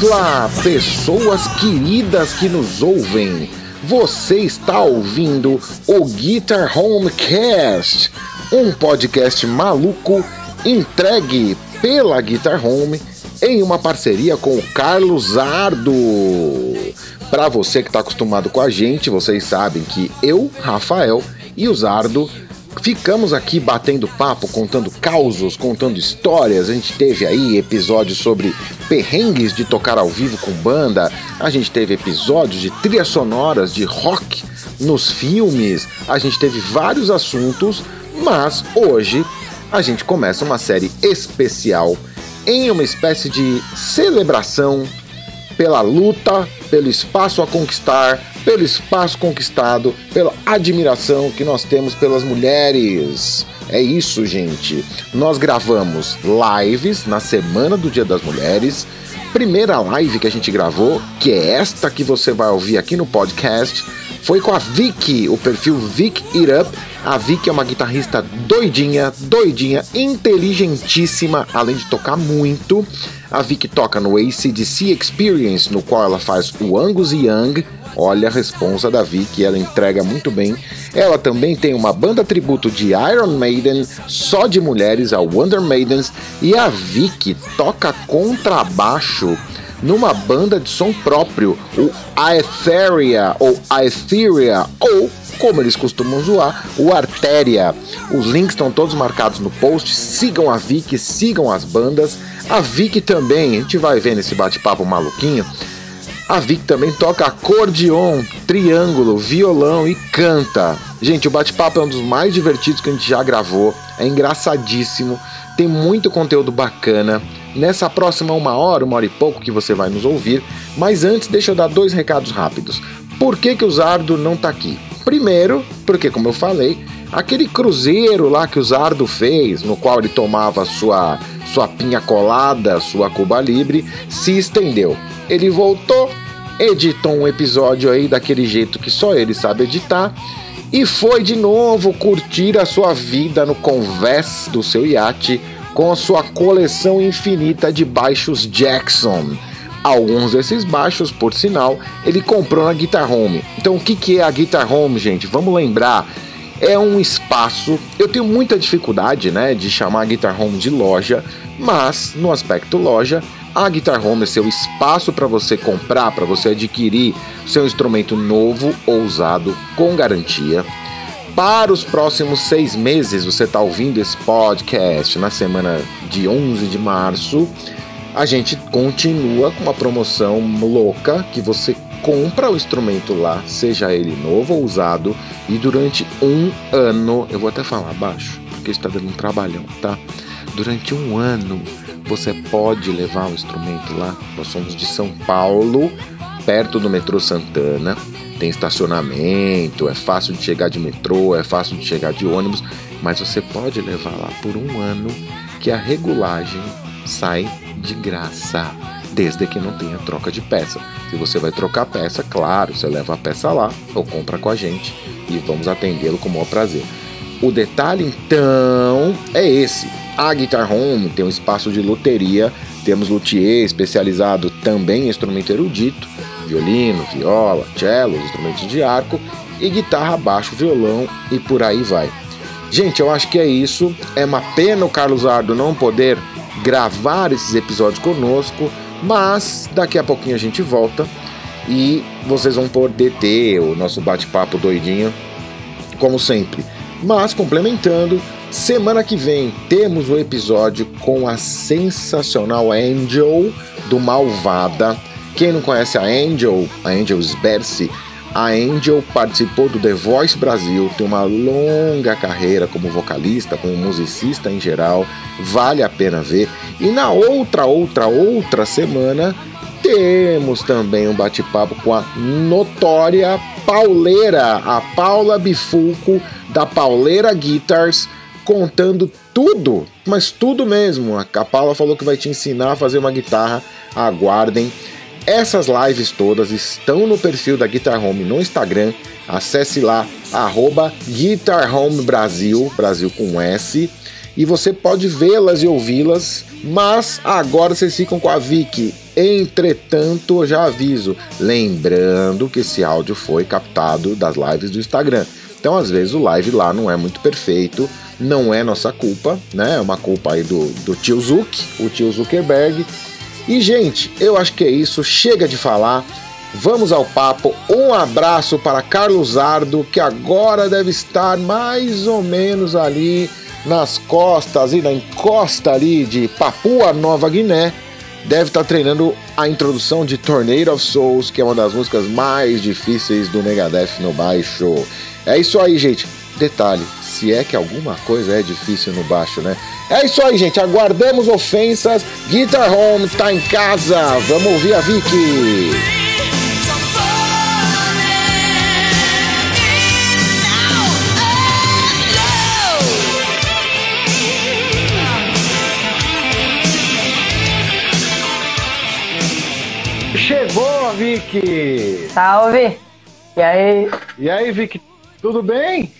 Vamos lá, pessoas queridas que nos ouvem. Você está ouvindo o Guitar Homecast, um podcast maluco entregue pela Guitar Home em uma parceria com o Carlos Ardo. Para você que está acostumado com a gente, vocês sabem que eu, Rafael e o Zardo ficamos aqui batendo papo, contando causos, contando histórias. A gente teve aí episódios sobre perrengues de tocar ao vivo com banda, a gente teve episódios de trilhas sonoras de rock nos filmes, a gente teve vários assuntos, mas hoje a gente começa uma série especial em uma espécie de celebração pela luta, pelo espaço a conquistar, pelo espaço conquistado, pela admiração que nós temos pelas mulheres. É isso, gente. Nós gravamos lives na semana do Dia das Mulheres. Primeira live que a gente gravou, que é esta que você vai ouvir aqui no podcast, foi com a Vicky, o perfil Vic It Up. A Vicky é uma guitarrista doidinha, doidinha, inteligentíssima, além de tocar muito. A Vicky toca no ACDC Experience, no qual ela faz o Angus Young. Olha a responsa da Vicky, ela entrega muito bem. Ela também tem uma banda tributo de Iron Maiden, só de mulheres, a Wonder Maidens. E a Vicky toca contrabaixo numa banda de som próprio, o Aetheria ou Aetheria ou como eles costumam zoar, o Artéria. Os links estão todos marcados no post. Sigam a Vicky, sigam as bandas. A Vicky também, a gente vai ver nesse bate-papo maluquinho. A Vicky também toca acordeon, triângulo, violão e canta. Gente, o bate-papo é um dos mais divertidos que a gente já gravou. É engraçadíssimo, tem muito conteúdo bacana. Nessa próxima uma hora, uma hora e pouco que você vai nos ouvir. Mas antes, deixa eu dar dois recados rápidos. Por que, que o Zardo não tá aqui? Primeiro, porque, como eu falei, aquele cruzeiro lá que o Zardo fez, no qual ele tomava sua, sua pinha colada, sua Cuba Libre, se estendeu. Ele voltou, editou um episódio aí daquele jeito que só ele sabe editar e foi de novo curtir a sua vida no convés do seu iate com a sua coleção infinita de baixos Jackson. Alguns desses baixos, por sinal, ele comprou na Guitar Home. Então, o que, que é a Guitar Home, gente? Vamos lembrar. É um espaço. Eu tenho muita dificuldade, né, de chamar a Guitar Home de loja, mas no aspecto loja, a Guitar Home é seu espaço para você comprar, para você adquirir seu instrumento novo ou usado com garantia. Para os próximos seis meses, você está ouvindo esse podcast na semana de 11 de março a gente continua com uma promoção louca que você compra o instrumento lá, seja ele novo ou usado, e durante um ano, eu vou até falar baixo, porque está dando um trabalhão, tá? Durante um ano você pode levar o instrumento lá. Nós somos de São Paulo, perto do metrô Santana. Tem estacionamento, é fácil de chegar de metrô, é fácil de chegar de ônibus, mas você pode levar lá por um ano que a regulagem sai de graça, desde que não tenha troca de peça. Se você vai trocar peça, claro, você leva a peça lá ou compra com a gente e vamos atendê-lo com o maior prazer. O detalhe então é esse. A Guitar Home tem um espaço de loteria, temos luthier especializado também em instrumento erudito, violino, viola, cello, instrumentos de arco e guitarra, baixo, violão e por aí vai. Gente, eu acho que é isso. É uma pena o Carlos Ardo não poder gravar esses episódios conosco, mas daqui a pouquinho a gente volta e vocês vão poder ter o nosso bate-papo doidinho, como sempre. Mas complementando, semana que vem temos o episódio com a sensacional Angel do Malvada. Quem não conhece a Angel, a Angel Sbersi, a Angel participou do The Voice Brasil, tem uma longa carreira como vocalista, como musicista em geral, vale a pena ver. E na outra, outra, outra semana, temos também um bate-papo com a notória Pauleira, a Paula Bifulco, da Pauleira Guitars, contando tudo, mas tudo mesmo. A Paula falou que vai te ensinar a fazer uma guitarra, aguardem. Essas lives todas estão no perfil da Guitar Home no Instagram. Acesse lá, arroba Guitar Home Brasil, Brasil com S. e você pode vê-las e ouvi-las, mas agora vocês ficam com a Vicky. Entretanto, já aviso, lembrando que esse áudio foi captado das lives do Instagram. Então, às vezes, o live lá não é muito perfeito, não é nossa culpa, né? É uma culpa aí do, do tio Zuck, o tio Zuckerberg. E, gente, eu acho que é isso. Chega de falar. Vamos ao papo. Um abraço para Carlos Ardo, que agora deve estar mais ou menos ali nas costas e na encosta ali de Papua Nova Guiné. Deve estar treinando a introdução de Tornado of Souls, que é uma das músicas mais difíceis do Megadeth no baixo. É isso aí, gente. Detalhe, se é que alguma coisa é difícil no baixo, né? É isso aí, gente. Aguardamos ofensas. Guitar Home tá em casa. Vamos ouvir a Vicky. Chegou, Vicky! Salve! E aí? E aí, Vicky, tudo bem?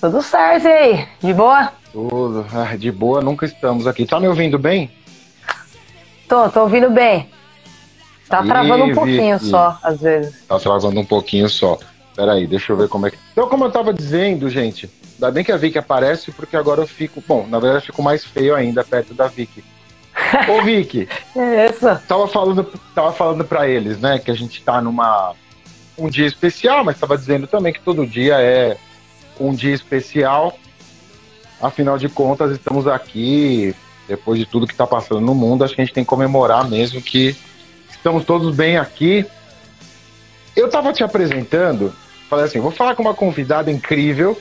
Tudo certo, e aí? De boa? Tudo. Ah, de boa, nunca estamos aqui. Tá me ouvindo bem? Tô, tô ouvindo bem. Tá e travando um pouquinho só, às vezes. Tá travando um pouquinho só. Peraí, deixa eu ver como é que. Então, como eu tava dizendo, gente, ainda bem que a Vicky aparece, porque agora eu fico. Bom, na verdade, eu fico mais feio ainda perto da Vicky. Ô, Vicky. é essa? Tava falando, tava falando pra eles, né, que a gente tá numa. Um dia especial, mas tava dizendo também que todo dia é um dia especial. Afinal de contas, estamos aqui, depois de tudo que está passando no mundo, acho que a gente tem que comemorar mesmo que estamos todos bem aqui. Eu estava te apresentando, falei assim, vou falar com uma convidada incrível,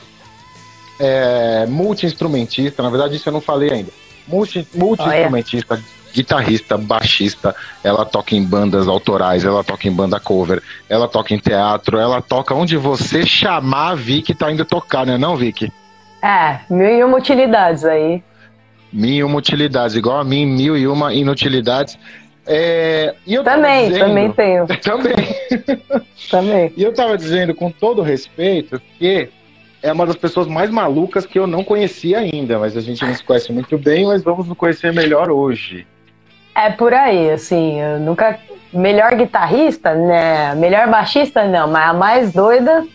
é, multi-instrumentista, na verdade isso eu não falei ainda, multi-instrumentista, multi guitarrista, baixista, ela toca em bandas autorais, ela toca em banda cover, ela toca em teatro, ela toca onde você chamar a Vicky tá indo tocar, né não, Vicky? É, mil e uma utilidades aí. Mil e uma utilidades, igual a mim, mil e uma inutilidades. É, e eu também, dizendo, também tenho. Também. também. E eu tava dizendo, com todo respeito, que é uma das pessoas mais malucas que eu não conhecia ainda, mas a gente não se conhece muito bem, mas vamos nos conhecer melhor hoje. É por aí, assim, eu nunca. Melhor guitarrista, né? Melhor baixista, não, mas a mais doida,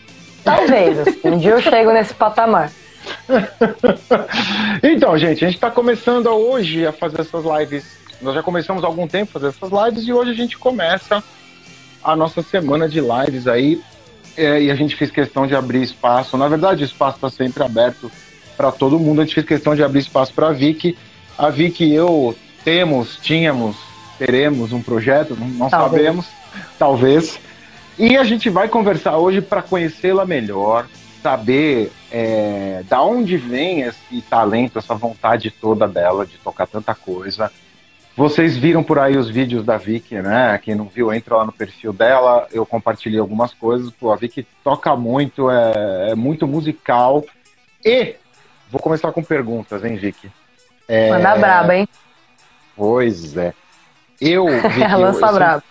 talvez. Assim, um dia eu chego nesse patamar. então, gente, a gente está começando hoje a fazer essas lives. Nós já começamos há algum tempo a fazer essas lives e hoje a gente começa a nossa semana de lives aí. É, e a gente fez questão de abrir espaço. Na verdade, o espaço está sempre aberto para todo mundo. A gente fez questão de abrir espaço para a Vicky. A Vicky e eu temos, tínhamos, teremos um projeto, não talvez. sabemos, talvez. E a gente vai conversar hoje para conhecê-la melhor, saber é, da onde vem esse talento, essa vontade toda dela de tocar tanta coisa. Vocês viram por aí os vídeos da Vicky, né? Quem não viu, entra lá no perfil dela. Eu compartilhei algumas coisas. Pô, a Vicky toca muito, é, é muito musical. E vou começar com perguntas, hein, Vicky? É, Manda braba, hein? Pois é. Eu. Lança eu, brabo.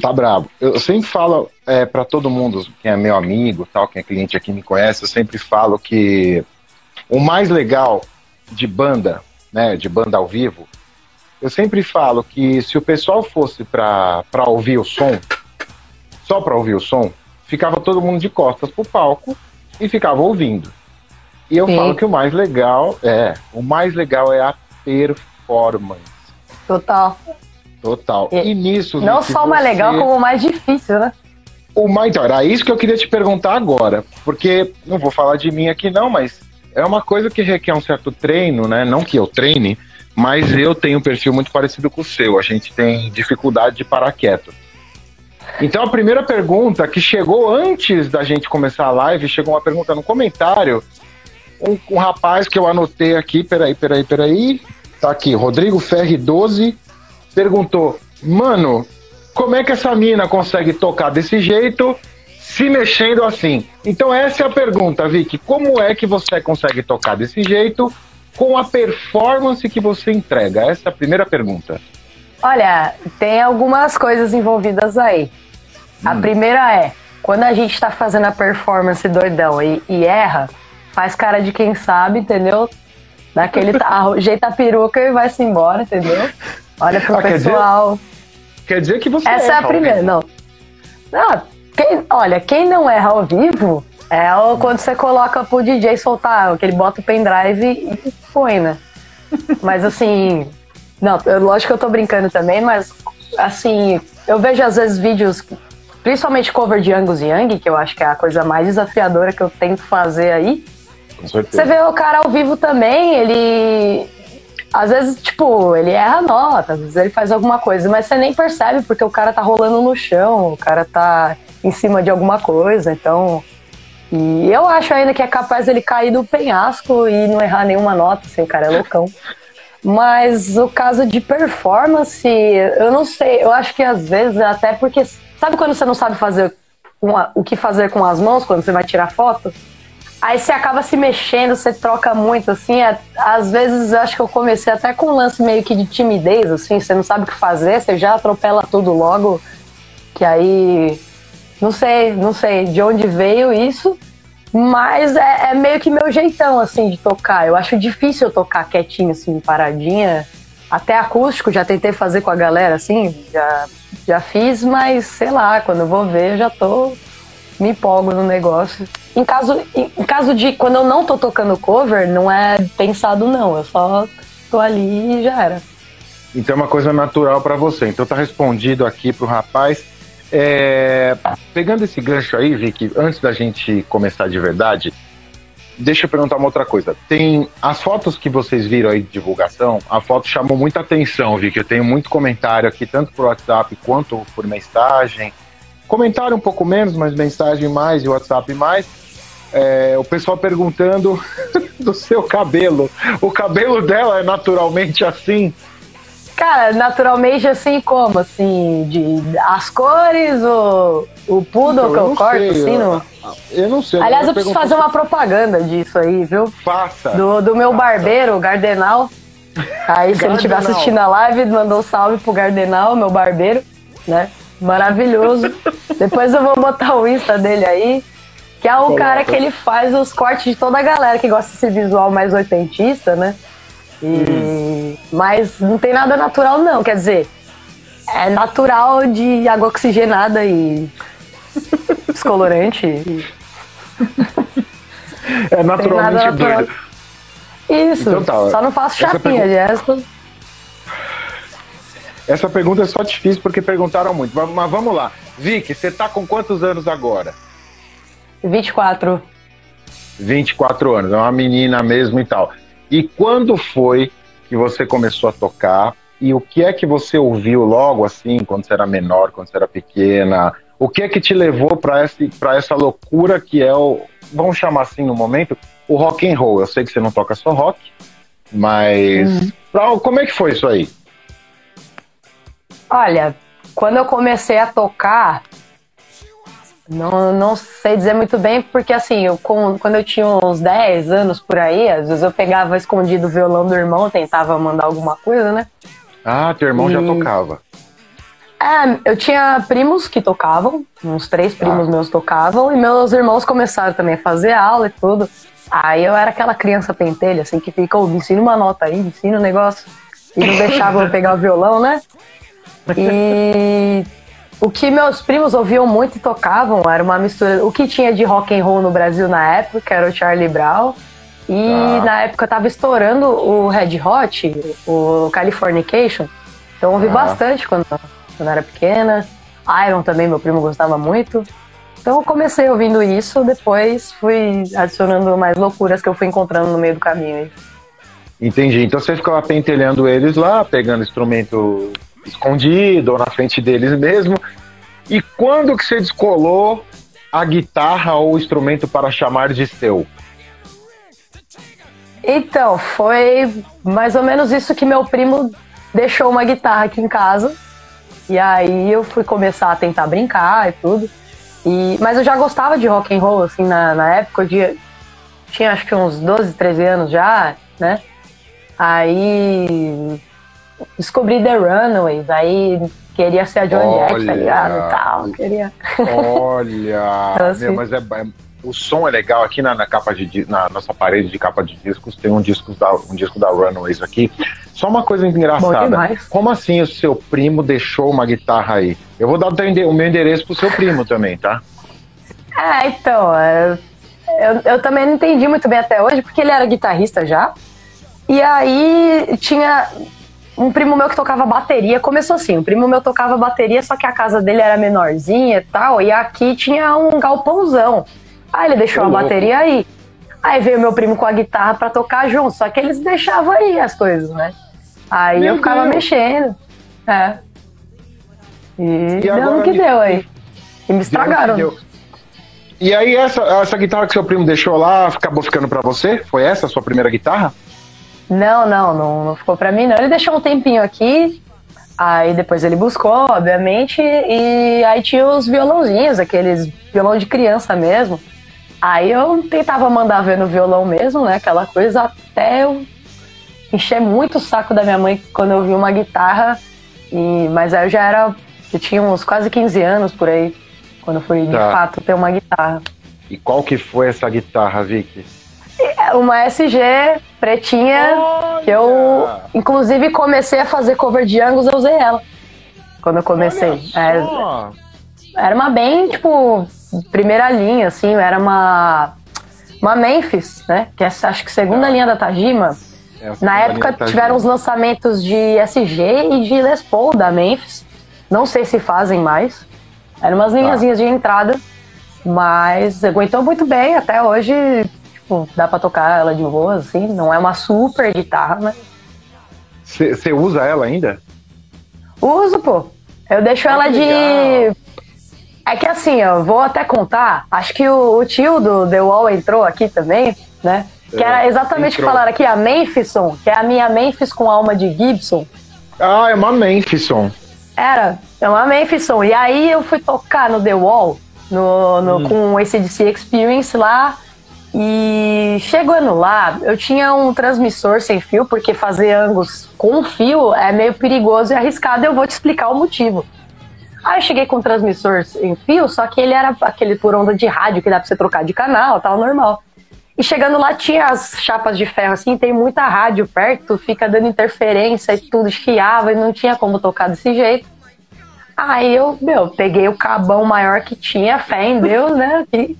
Tá brabo. Eu sempre falo é, para todo mundo, quem é meu amigo, tal, quem é cliente aqui me conhece, eu sempre falo que o mais legal de banda, né, de banda ao vivo, eu sempre falo que se o pessoal fosse para ouvir o som, só para ouvir o som, ficava todo mundo de costas pro palco e ficava ouvindo. E eu Sim. falo que o mais legal é, o mais legal é a performance. Total. Total. E, e nisso. Não só o mais legal, como o mais difícil, né? O mais, então, era isso que eu queria te perguntar agora. Porque, não vou falar de mim aqui não, mas é uma coisa que requer um certo treino, né? Não que eu treine, mas eu tenho um perfil muito parecido com o seu. A gente tem dificuldade de parar quieto. Então a primeira pergunta que chegou antes da gente começar a live, chegou uma pergunta no comentário. Um, um rapaz que eu anotei aqui, peraí, peraí, peraí. Tá aqui, Rodrigo Ferri 12 perguntou: Mano, como é que essa mina consegue tocar desse jeito se mexendo assim? Então, essa é a pergunta, Vicky. Como é que você consegue tocar desse jeito com a performance que você entrega? Essa é a primeira pergunta. Olha, tem algumas coisas envolvidas aí. Hum. A primeira é: quando a gente tá fazendo a performance doidão e, e erra, faz cara de quem sabe, entendeu? Dá aquele jeita a peruca e vai-se embora, entendeu? Olha pro ah, pessoal. Quer dizer, quer dizer, que você Essa é a primeira, não. Não, quem, olha, quem não erra ao vivo é quando você coloca pro DJ soltar, que ele bota o pendrive e põe, né? Mas assim, não, lógico que eu tô brincando também, mas assim, eu vejo às vezes vídeos, principalmente cover de Angus Young, que eu acho que é a coisa mais desafiadora que eu tento fazer aí. Você vê o cara ao vivo também, ele. Às vezes, tipo, ele erra nota, às vezes ele faz alguma coisa, mas você nem percebe porque o cara tá rolando no chão, o cara tá em cima de alguma coisa, então. E eu acho ainda que é capaz ele cair do penhasco e não errar nenhuma nota, assim, o cara é loucão. Mas o caso de performance, eu não sei, eu acho que às vezes até porque. Sabe quando você não sabe fazer uma, o que fazer com as mãos quando você vai tirar foto? Aí você acaba se mexendo, você troca muito, assim. É, às vezes eu acho que eu comecei até com um lance meio que de timidez, assim, você não sabe o que fazer, você já atropela tudo logo. Que aí. Não sei, não sei de onde veio isso. Mas é, é, meio que meu jeitão, assim, de tocar. Eu acho difícil eu tocar quietinho, assim, paradinha. Até acústico, já tentei fazer com a galera, assim, já, já fiz, mas sei lá, quando eu vou ver, eu já tô. me empolgo no negócio. Em caso, em, caso de quando eu não tô tocando cover, não é pensado, não. Eu só tô ali e já era. Então é uma coisa natural para você. Então tá respondido aqui pro rapaz. É, pegando esse gancho aí, Vicky, antes da gente começar de verdade, deixa eu perguntar uma outra coisa. Tem as fotos que vocês viram aí de divulgação, a foto chamou muita atenção, Vicky. Eu tenho muito comentário aqui, tanto por WhatsApp quanto por mensagem. Comentário um pouco menos, mas mensagem mais e WhatsApp mais. É, o pessoal perguntando do seu cabelo. O cabelo dela é naturalmente assim? Cara, naturalmente assim como? Assim, de as cores, o, o poodle então, que eu, eu corto, sei, assim, no... Eu não sei. Aliás, eu preciso fazer uma propaganda disso aí, viu? Faça. Do, do meu barbeiro, o Gardenal. Aí, se ele estiver assistindo a live, mandou um salve pro Gardenal, meu barbeiro, né? Maravilhoso. Depois eu vou botar o Insta dele aí. Que é o cara que ele faz os cortes de toda a galera que gosta desse visual mais oitentista, né? E, hum. Mas não tem nada natural, não. Quer dizer, é natural de água oxigenada e descolorante. É naturalmente doido. Isso, então tá, só não faço chapinha, pergunta... Essa pergunta é só difícil porque perguntaram muito. Mas vamos lá. Vicky, você tá com quantos anos agora? 24. 24 anos, é uma menina mesmo e tal. E quando foi que você começou a tocar? E o que é que você ouviu logo assim, quando você era menor, quando você era pequena? O que é que te levou para essa loucura que é o, vamos chamar assim no momento, o rock and roll? Eu sei que você não toca só rock, mas uhum. pra, como é que foi isso aí? Olha, quando eu comecei a tocar, não, não sei dizer muito bem, porque assim, eu, com, quando eu tinha uns 10 anos por aí, às vezes eu pegava escondido o violão do irmão, tentava mandar alguma coisa, né? Ah, teu irmão e... já tocava. É, eu tinha primos que tocavam, uns três primos ah. meus tocavam, e meus irmãos começaram também a fazer aula e tudo. Aí eu era aquela criança pentelha, assim, que fica, oh, me ensina uma nota aí, me ensina um negócio. E não deixava eu pegar o violão, né? E o que meus primos ouviam muito e tocavam era uma mistura. O que tinha de rock and roll no Brasil na época era o Charlie Brown. E ah. na época tava estourando o Red Hot, o Californication. Então ouvi ah. bastante quando, quando era pequena. Iron também, meu primo gostava muito. Então eu comecei ouvindo isso, depois fui adicionando mais loucuras que eu fui encontrando no meio do caminho. Entendi. Então você ficava pentelhando eles lá, pegando instrumento escondido ou na frente deles mesmo. E quando que você descolou a guitarra ou o instrumento para chamar de seu? Então, foi mais ou menos isso que meu primo deixou uma guitarra aqui em casa. E aí eu fui começar a tentar brincar e tudo. E, mas eu já gostava de rock and roll, assim, na, na época. Eu tinha acho que uns 12, 13 anos já, né? Aí descobri The Runaways, aí queria ser a Joan Jett, tá ligado? Tal, queria. Olha! então, assim, meu, mas é, o som é legal. Aqui na, na capa de na nossa parede de capa de discos tem um disco da, um disco da Runaways aqui. Só uma coisa engraçada. Como assim o seu primo deixou uma guitarra aí? Eu vou dar o meu endereço pro seu primo também, tá? É, então. É, eu, eu também não entendi muito bem até hoje, porque ele era guitarrista já. E aí tinha um primo meu que tocava bateria. Começou assim: um primo meu tocava bateria, só que a casa dele era menorzinha e tal. E aqui tinha um galpãozão. Aí ele deixou a bateria aí. Aí veio meu primo com a guitarra para tocar junto, só que eles deixavam aí as coisas, né? Aí meu eu ficava Deus. mexendo. É. E, e deu no que deu aí. E me estragaram. E aí, essa, essa guitarra que seu primo deixou lá acabou ficando para você? Foi essa a sua primeira guitarra? Não, não, não, não ficou para mim, não. Ele deixou um tempinho aqui, aí depois ele buscou, obviamente, e aí tinha os violãozinhos, aqueles violão de criança mesmo. Aí eu tentava mandar ver no violão mesmo, né? Aquela coisa, até eu encher muito o saco da minha mãe quando eu vi uma guitarra. E, mas aí eu já era. Eu tinha uns quase 15 anos por aí, quando eu fui tá. de fato ter uma guitarra. E qual que foi essa guitarra, Vicky? É, uma SG pretinha, Olha! que eu inclusive comecei a fazer cover de Angus, eu usei ela. Quando eu comecei. Era, era uma bem, tipo, primeira linha, assim, era uma, uma Memphis, né? Que é, acho que segunda é. linha da Tajima. É Na época tiveram os lançamentos de SG e de Les Paul da Memphis. Não sei se fazem mais. Eram umas linhazinhas tá. de entrada, mas aguentou muito bem até hoje. Tipo, dá pra tocar ela de boa, assim. Não é uma super guitarra, mas. Você usa ela ainda? Uso, pô. Eu deixo ela de é que assim, eu vou até contar, acho que o, o tio do The Wall entrou aqui também, né? Que era é, exatamente o que falaram aqui, a Memphisson, que é a minha Memphis com alma de Gibson. Ah, é uma Memphisson. Era, é uma Memphisson. E aí eu fui tocar no The Wall, no, no, hum. com o ACDC Experience lá, e chegando lá, eu tinha um transmissor sem fio, porque fazer ângulos com fio é meio perigoso e arriscado, eu vou te explicar o motivo. Aí eu cheguei com o transmissor em fio, só que ele era aquele por onda de rádio que dá pra você trocar de canal, tal, normal. E chegando lá tinha as chapas de ferro assim, tem muita rádio perto, fica dando interferência e tudo esquiava e não tinha como tocar desse jeito. Aí eu, meu, peguei o cabão maior que tinha, fé em Deus, né? E,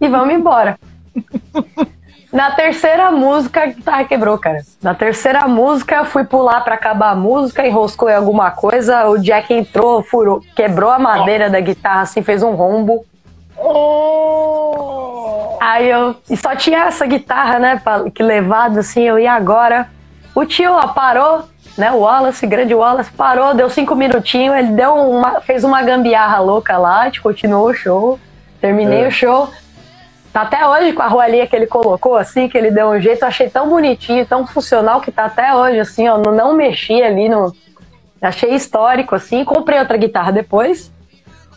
e vamos embora. Na terceira música, a guitarra quebrou, cara. Na terceira música, eu fui pular para acabar a música, enroscou em alguma coisa, o Jack entrou, furou, quebrou a madeira da guitarra, assim, fez um rombo. Oh. Aí eu. E só tinha essa guitarra, né? Que levado assim, eu ia agora. O tio, ó, parou, né? O Wallace, grande Wallace, parou, deu cinco minutinhos, ele deu uma, fez uma gambiarra louca lá, a gente continuou o show. Terminei é. o show. Tá até hoje com a roelinha que ele colocou, assim, que ele deu um jeito, eu achei tão bonitinho, tão funcional que tá até hoje, assim, ó, não, mexi ali no. Achei histórico, assim. Comprei outra guitarra depois.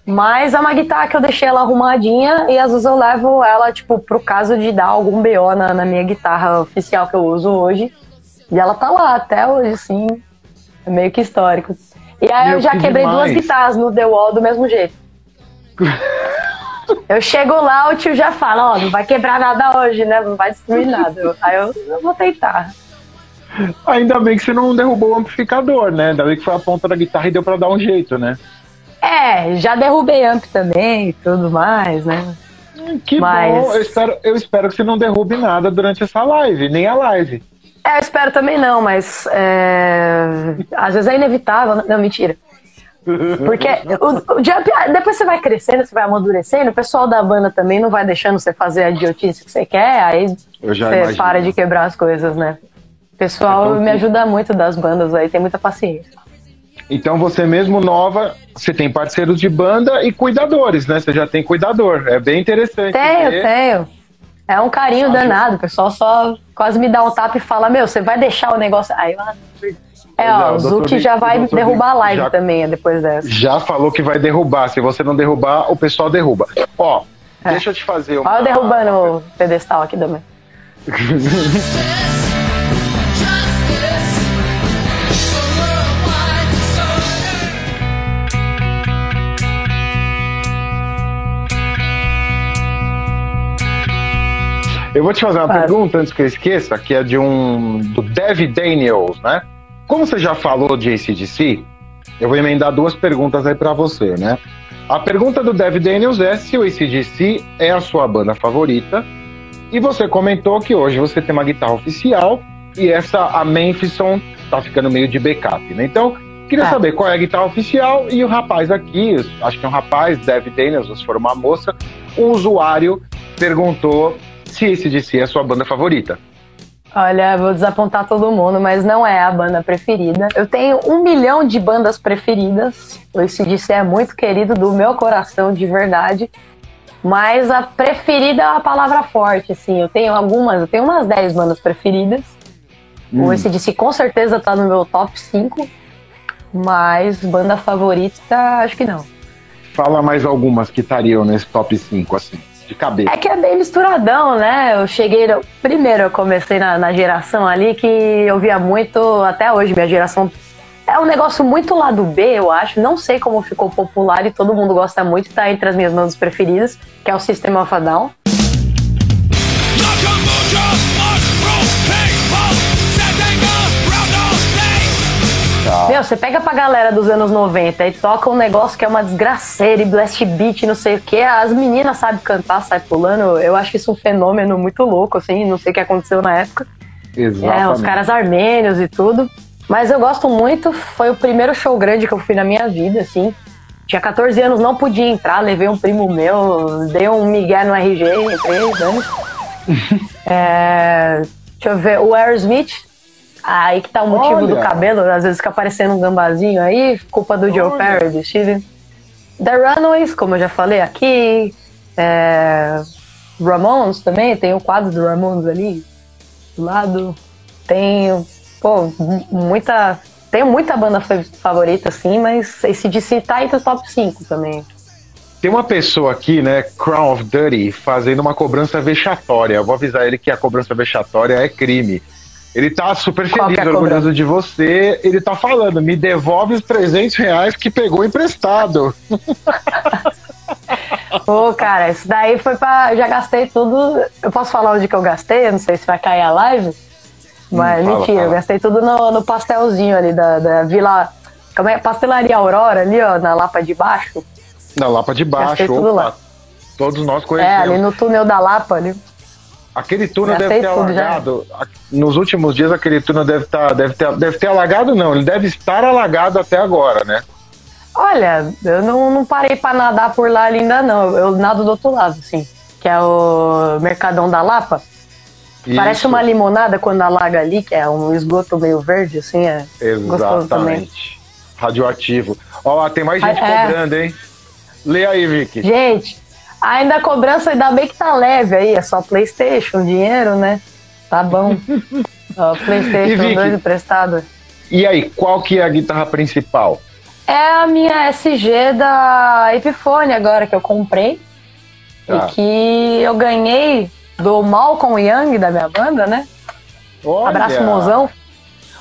Mas é uma guitarra que eu deixei ela arrumadinha e às vezes eu levo ela, tipo, pro caso de dar algum BO na, na minha guitarra oficial que eu uso hoje. E ela tá lá até hoje, assim. É meio que histórico. E aí Meu, eu já que quebrei demais. duas guitarras no The Wall do mesmo jeito. Eu chego lá, o tio já fala, ó, oh, não vai quebrar nada hoje, né? Não vai destruir nada. Aí eu, eu vou tentar. Ainda bem que você não derrubou o amplificador, né? Ainda bem que foi a ponta da guitarra e deu pra dar um jeito, né? É, já derrubei amp também e tudo mais, né? Que Mas... bom, eu espero, eu espero que você não derrube nada durante essa live, nem a live. É, eu espero também não, mas é... às vezes é inevitável. Não, mentira. Porque o, o jump, depois você vai crescendo, você vai amadurecendo, o pessoal da banda também não vai deixando você fazer a idiotice que você quer, aí você imagino. para de quebrar as coisas, né? O pessoal então, me ajuda muito das bandas aí, tem muita paciência. Então você mesmo nova, você tem parceiros de banda e cuidadores, né? Você já tem cuidador, é bem interessante. Tenho, ver. tenho. É um carinho danado, o pessoal só quase me dá um tapa e fala, meu, você vai deixar o negócio. Aí eu, ah, é, ó, o Zuki já vai derrubar a live já, também depois dessa. Já falou que vai derrubar. Se você não derrubar, o pessoal derruba. Ó, é. deixa eu te fazer uma. Olha eu derrubando o pedestal aqui também. Eu vou te fazer uma pergunta antes que eu esqueça, que é de um do Dev Daniels, né? Como você já falou de ACDC, eu vou emendar duas perguntas aí para você, né? A pergunta do Dev Daniels é se o ACDC é a sua banda favorita. E você comentou que hoje você tem uma guitarra oficial e essa, a Memphisson, tá ficando meio de backup, né? Então, queria é. saber qual é a guitarra oficial e o rapaz aqui, acho que é um rapaz, Dev Daniels, se for uma moça, um usuário perguntou se esse DC é a sua banda favorita. Olha, vou desapontar todo mundo, mas não é a banda preferida. Eu tenho um milhão de bandas preferidas. O ACDC é muito querido do meu coração, de verdade. Mas a preferida é uma palavra forte, assim. Eu tenho algumas, eu tenho umas 10 bandas preferidas. Hum. O ACDC com certeza tá no meu top 5. Mas banda favorita, acho que não. Fala mais algumas que estariam nesse top 5, assim de cabeça. É que é bem misturadão, né? Eu cheguei. Primeiro, eu comecei na, na geração ali que eu via muito, até hoje, minha geração. É um negócio muito lado B, eu acho. Não sei como ficou popular e todo mundo gosta muito, tá entre as minhas bandas preferidas, que é o System of a Down. Meu, você pega pra galera dos anos 90 e toca um negócio que é uma desgraceira e blast beat, não sei o que. As meninas sabem cantar, sai pulando. Eu acho isso um fenômeno muito louco, assim. Não sei o que aconteceu na época. Exatamente. É, os caras armênios e tudo. Mas eu gosto muito. Foi o primeiro show grande que eu fui na minha vida, assim. Tinha 14 anos, não podia entrar. Levei um primo meu, dei um migué no RG, entrei, anos. é, deixa eu ver. O Aerosmith Aí que tá o motivo Olha. do cabelo, às vezes fica parecendo um gambazinho aí, culpa do Joe Perry, do Steven. The Runaways, como eu já falei aqui. É... Ramones também, tem o quadro do Ramones ali do lado. Tenho, pô, muita. Tenho muita banda favorita, assim, mas esse DC tá entre o top 5 também. Tem uma pessoa aqui, né, Crown of Dirty, fazendo uma cobrança vexatória. Eu vou avisar ele que a cobrança vexatória é crime. Ele tá super feliz, é orgulhoso de você. Ele tá falando, me devolve os 300 reais que pegou emprestado. Pô, cara, isso daí foi pra. Já gastei tudo. Eu posso falar onde que eu gastei? Eu não sei se vai cair a live. Mas hum, fala, mentira, fala. eu gastei tudo no, no pastelzinho ali da, da Vila. Como é? Pastelaria Aurora ali, ó, na Lapa de Baixo. Na Lapa de Baixo, opa, lá. Todos nós conhecemos. É, ali no túnel da Lapa ali. Aquele túnel deve ter alagado. Já. Nos últimos dias, aquele túnel deve, tá, deve, ter, deve ter alagado, não. Ele deve estar alagado até agora, né? Olha, eu não, não parei para nadar por lá ainda, não. Eu nado do outro lado, assim. Que é o Mercadão da Lapa. Isso. Parece uma limonada quando alaga ali, que é um esgoto meio verde, assim. É Exatamente. Radioativo. Ó, tem mais gente é. cobrando, hein? Lê aí, Vicky. Gente, Ainda a cobrança, ainda bem que tá leve aí, é só PlayStation, dinheiro, né? Tá bom. Ó, PlayStation 2 emprestado. E aí, qual que é a guitarra principal? É a minha SG da Epiphone agora que eu comprei. Tá. E que eu ganhei do Malcolm Young da minha banda, né? Olha. Abraço, mozão.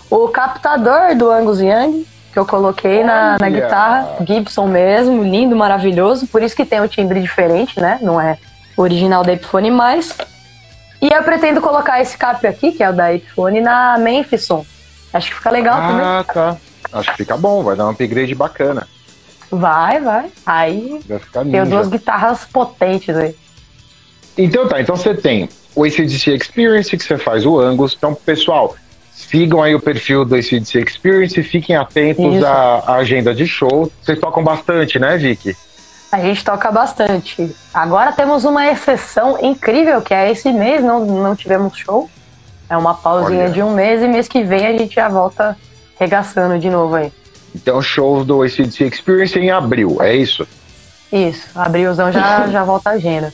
O captador do Angus Young que eu coloquei na, na, guitarra, Gibson mesmo, lindo, maravilhoso, por isso que tem um timbre diferente, né? Não é o original da Epiphone mais. E eu pretendo colocar esse cap aqui, que é o da Epiphone, na Memphisson. Acho que fica legal ah, também. Ah, tá. Acho que fica bom, vai dar um upgrade bacana. Vai, vai. Aí tem duas guitarras potentes aí. Então tá, então você tem o ACDC Experience, que você faz o Angus. Então, pessoal, Sigam aí o perfil do ACDC Experience e fiquem atentos à, à, agenda de show. Vocês tocam bastante, né, Vicky? A gente toca bastante. Agora temos uma exceção incrível, que é esse mês não, não tivemos show. É uma pausinha Olha. de um mês e mês que vem a gente já volta regaçando de novo aí. Então, shows do ACDC Experience em abril, é isso? Isso, abrilzão já, já volta a agenda.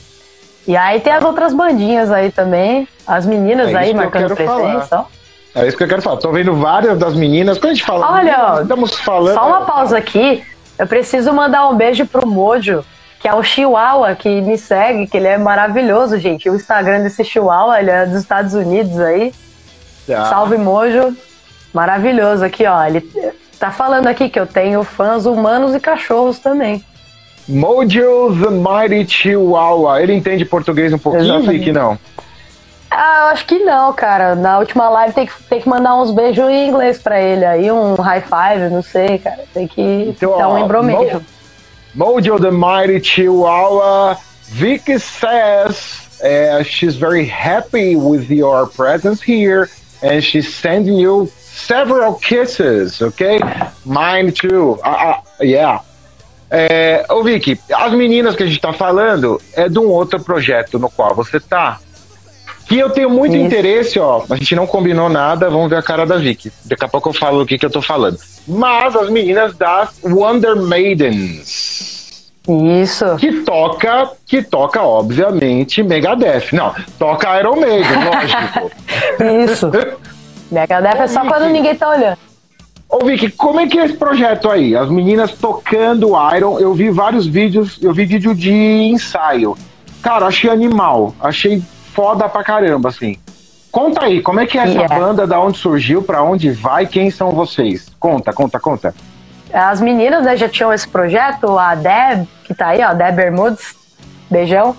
E aí tem as outras bandinhas aí também, as meninas é aí marcando presença, ó. É isso que eu quero falar. Tô vendo várias das meninas. Quando a gente fala. Olha, estamos falando. Só uma pausa aqui. Eu preciso mandar um beijo pro Mojo, que é o Chihuahua, que me segue, que ele é maravilhoso, gente. O Instagram desse Chihuahua, ele é dos Estados Unidos aí. Tá. Salve Mojo. Maravilhoso aqui, ó. Ele tá falando aqui que eu tenho fãs humanos e cachorros também. Mojo the Mighty Chihuahua. Ele entende português um pouquinho, Vicky? Não? Ah, eu acho que não, cara. Na última live tem que, tem que mandar uns beijos em inglês pra ele aí, um high five, não sei, cara. Tem que Então, dar um embromejo. Mo- Mojo the Mighty Chihuahua. Vicky says uh, she's very happy with your presence here and she's sending you several kisses, okay? Mine too. Uh, uh, yeah. É, ô Vicky, as meninas que a gente tá falando é de um outro projeto no qual você tá. Que eu tenho muito Isso. interesse, ó. A gente não combinou nada, vamos ver a cara da Vicky. Daqui a pouco eu falo o que, que eu tô falando. Mas as meninas das Wonder Maidens. Isso. Que toca, que toca, obviamente, Megadeth. Não, toca Iron Maiden, lógico. Isso. Megadeth é só quando ninguém tá olhando. Ô Vicky, como é que é esse projeto aí? As meninas tocando Iron, eu vi vários vídeos, eu vi vídeo de ensaio. Cara, achei animal, achei foda pra caramba, assim. Conta aí, como é que é essa Yeah. banda, da onde surgiu, pra onde vai, quem são vocês? Conta, conta, conta. As meninas né, já tinham esse projeto, a Deb, que tá aí, ó, Deb Bermudes, beijão.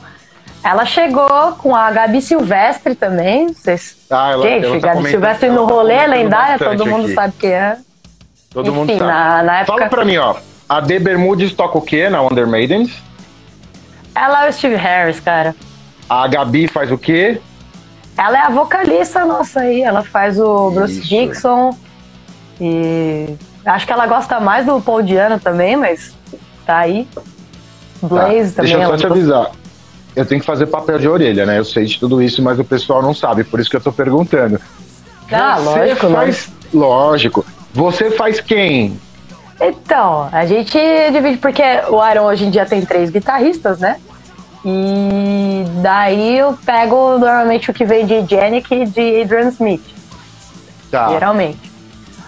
Ela chegou com a Gabi Silvestre também. Vocês... Ah, ela- Gente, ela tá Gabi Silvestre no tá rolê é comentando lendária, todo mundo aqui. sabe quem é. Todo mundo Enfim, sabe. na, na época. Fala pra mim, ó. A D Bermudes toca o quê na Wonder Maidens? Ela é o Steve Harris, cara. A Gabi faz o quê? Ela é a vocalista nossa aí, ela faz o Bruce Isso. Dixon. E acho que ela gosta mais do Paul Diano também, mas tá aí. Blaze Tá, também. Deixa eu só ela te avisar. Eu tenho que fazer papel de orelha, né? Eu sei de tudo isso, mas o pessoal não sabe, por isso que eu tô perguntando. Ah, Você lógico, faz... Lógico. Você faz quem? Então, a gente divide porque o Iron hoje em dia tem três guitarristas, né? E daí eu pego normalmente o que vem de Janik e de Adrian Smith, Tá. geralmente.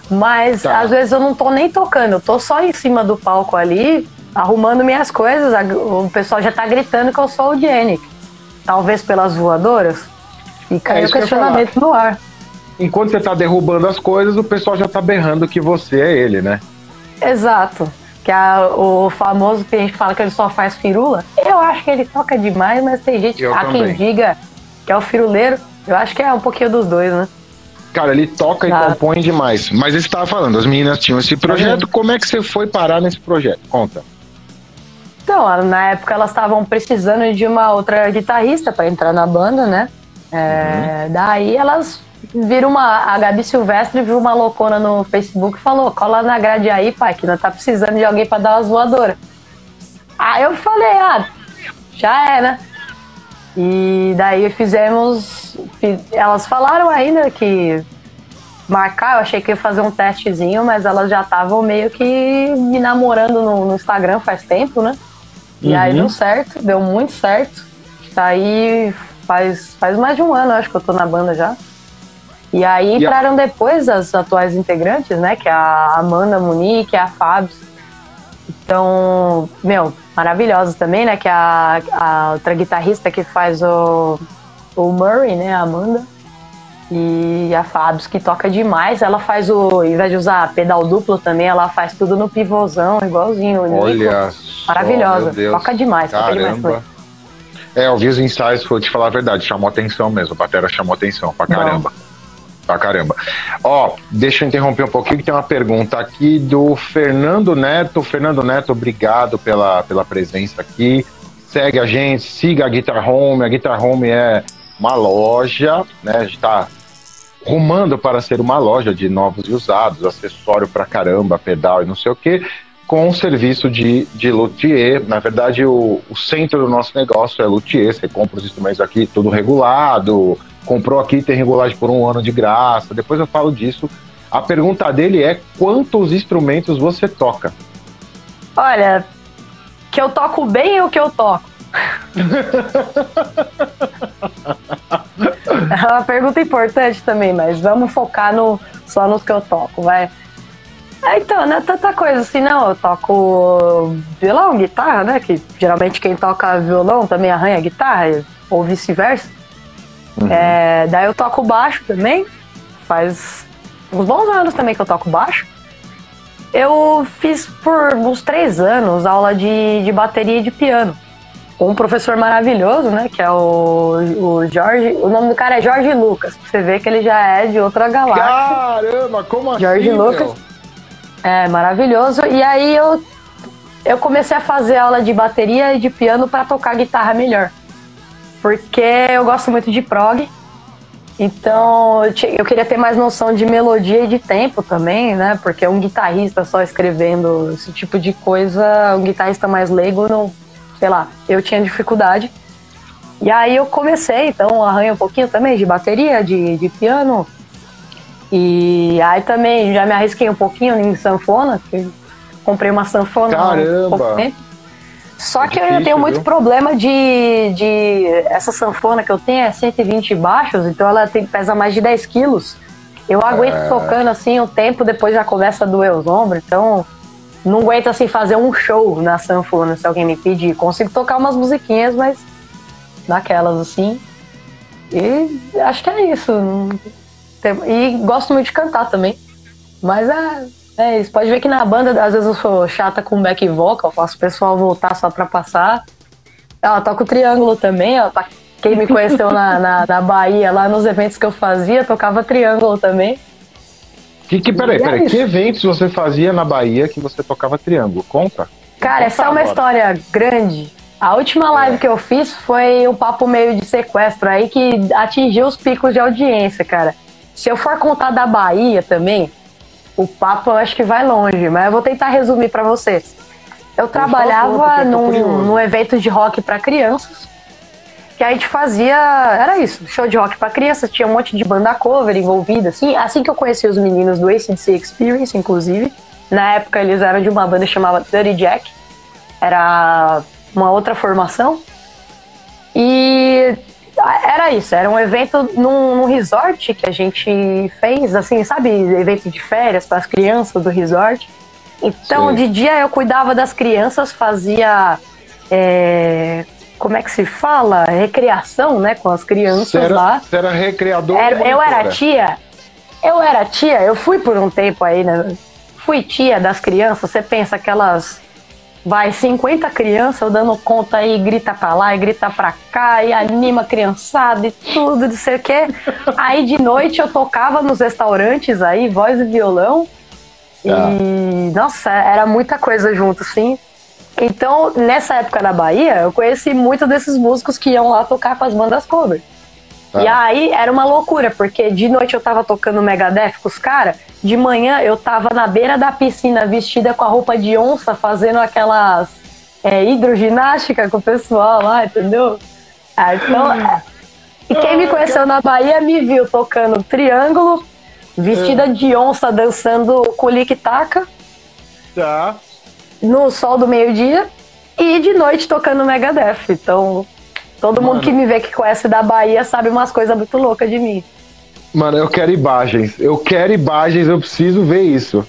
Mas Tá. às vezes eu não tô nem tocando, eu tô só em cima do palco ali, arrumando minhas coisas. O pessoal já tá gritando que eu sou o Janik. Talvez pelas voadoras. Fica É aí o que questionamento no ar. Enquanto você tá derrubando as coisas, o pessoal já tá berrando que você é ele, né? Exato. Que a- o famoso que a gente fala que ele só faz firula. Eu acho que ele toca demais, mas tem gente, Eu há também. quem diga que é o firuleiro. Eu acho que é um pouquinho dos dois, né? Cara, ele toca e Tá. compõe demais. Mas você estava falando, as meninas tinham esse projeto. Como é que você foi parar nesse projeto? Conta. Então, na época elas estavam precisando de uma outra guitarrista para entrar na banda, né? É, Daí elas viram uma. A Gabi Silvestre viu uma loucona no Facebook e falou: cola na grade aí, pai, que nós tá precisando de alguém para dar umas voadoras. Aí eu falei: ah, já é, né? E daí fizemos. fi- Elas falaram ainda que marcar, eu achei que ia fazer um testezinho, mas elas já estavam meio que me namorando no, no Instagram faz tempo, né? E aí Uhum. deu certo, deu muito certo. Tá aí faz, faz mais de um ano, acho que eu tô na banda já. E aí E a- entraram depois as atuais integrantes, né? Que é a Amanda Munique, a Fabs. Então, meu, maravilhosas também, né? Que é a, a outra guitarrista que faz o, o Murray, né? A Amanda. E a Fabs, que toca demais. Ela faz o. Ao invés de usar pedal duplo também, ela faz tudo no pivôzão, igualzinho. Olha só, Maravilhosa. Toca demais, toca demais Caramba. É, eu vi os ensaios, vou te falar a verdade, chamou atenção mesmo. A batera chamou atenção pra Não. Pra caramba. Ó, deixa eu interromper um pouquinho, que tem uma pergunta aqui do Fernando Neto. Fernando Neto, obrigado pela, pela presença aqui. Segue a gente, siga a Guitar Home. A Guitar Home é uma loja, né? A gente tá rumando para ser uma loja de novos e usados, acessório pra caramba, pedal e não sei o que, com serviço de, de luthier. Na verdade, o, o centro do nosso negócio é luthier. Você compra os instrumentos aqui tudo regulado, comprou aqui, tem regulagem por um ano de graça. Depois eu falo disso. A pergunta dele é quantos instrumentos você toca? Olha, que eu toco bem ou que eu toco? é uma pergunta importante também, mas vamos focar no, só nos que eu toco, vai. É, então, não é tanta coisa assim, não. Eu toco violão, guitarra, né? Que geralmente quem toca violão também arranha guitarra, ou vice-versa. É, daí eu toco baixo também. Faz uns bons anos também que eu toco baixo. Eu fiz por uns três anos aula de, de bateria e de piano. um professor maravilhoso, né? Que é o, o Jorge. O nome do cara é Jorge Lucas. Você vê que ele já é de outra galáxia. Caramba, como assim? Jorge Lucas. meu? É, maravilhoso. E aí eu, eu comecei a fazer aula de bateria e de piano para tocar guitarra melhor. Porque eu gosto muito de prog. Então eu, queria ter mais noção de melodia e de tempo também, né? Porque um guitarrista só escrevendo esse tipo de coisa, um guitarrista mais leigo, não, sei lá, eu tinha dificuldade. E aí eu comecei, então arranho um pouquinho também de bateria, de, de piano. E aí também já me arrisquei um pouquinho em sanfona, comprei uma sanfona Caramba! pouco tempo. Só É que eu difícil, tenho muito viu? problema de, de. Essa sanfona que eu tenho é 120 baixos, então ela tem, pesa mais de 10 quilos. Eu aguento É. tocando assim o tempo, depois já começa a doer os ombros, então não aguento assim fazer um show na sanfona se alguém me pedir. Consigo tocar umas musiquinhas, mas daquelas assim. E acho que é isso. E gosto muito de cantar também. Mas é, é isso. Pode ver que na banda, às vezes eu sou chata com back vocal, faço o pessoal voltar só pra passar. Ela toca o triângulo também, ó. Pra quem me conheceu na, na, na Bahia, lá nos eventos que eu fazia, tocava triângulo também. Que, que, peraí, é peraí. isso. Que eventos você fazia na Bahia que você tocava triângulo? Conta. Cara, essa é uma agora. história grande. A última live que eu fiz foi o papo meio de sequestro aí que atingiu os picos de audiência, cara. Se eu for contar da Bahia também, o papo eu acho que vai longe, mas eu vou tentar resumir pra vocês. Eu trabalhava num, num evento de rock pra crianças, que a gente fazia, era isso, show de rock pra crianças, tinha um monte de banda cover envolvida, assim, assim que eu conheci os meninos do ACDC Experience, inclusive. Na época eles eram de uma banda chamada Dirty Jack, era uma outra formação. E era isso, era um evento num, num resort que a gente fez, assim, sabe, evento de férias para as crianças do resort. Então, Sim. de dia eu cuidava das crianças, fazia. é, como é que se fala? Recreação, né, com as crianças Você era, lá. você era recreador Era- eu era tia. Eu era tia, eu fui por um tempo aí, né? Fui tia das crianças. Você pensa que elas. Vai 50 crianças eu dando conta aí, grita pra lá e grita pra cá, e anima a criançada e tudo, não sei o quê. Aí de noite eu tocava nos restaurantes aí, voz e violão. E, nossa, era muita coisa junto, assim. Então, nessa época na Bahia, eu conheci muitos desses músicos que iam lá tocar com as bandas cover. Tá. E aí era uma loucura, porque de noite eu tava tocando Megadeth com os caras, de manhã eu tava na beira da piscina vestida com a roupa de onça, fazendo aquelas é, hidroginástica com o pessoal lá, entendeu? Ah, então, é. e quem me conheceu na Bahia me viu tocando triângulo, vestida de onça, dançando culique-taca Tá. no sol do meio-dia e de noite tocando Megadeth. Então, todo mundo Mano. que me vê que conhece da Bahia sabe umas coisas muito loucas de mim. Mano, eu quero imagens. Eu quero imagens, eu preciso ver isso.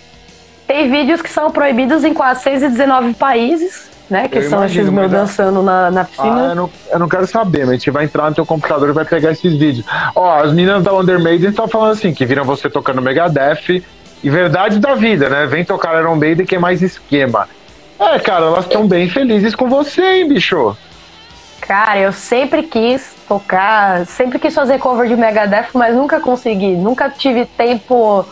Tem vídeos que são proibidos em 419 países, né? Que Eu são esses meus é- dançando na, na Ah, piscina. eu não, eu não quero saber, mas a gente vai entrar no teu computador e vai pegar esses vídeos. Ó, as meninas da Wonder Maiden estão falando assim, que viram você tocando Megadeth e verdade da vida, né? Vem tocar Iron Maiden que é mais esquema. É, cara, elas estão bem felizes com você, hein, bicho? Cara, eu sempre quis tocar, sempre quis fazer cover de Megadeth, mas nunca consegui. Nunca tive tempo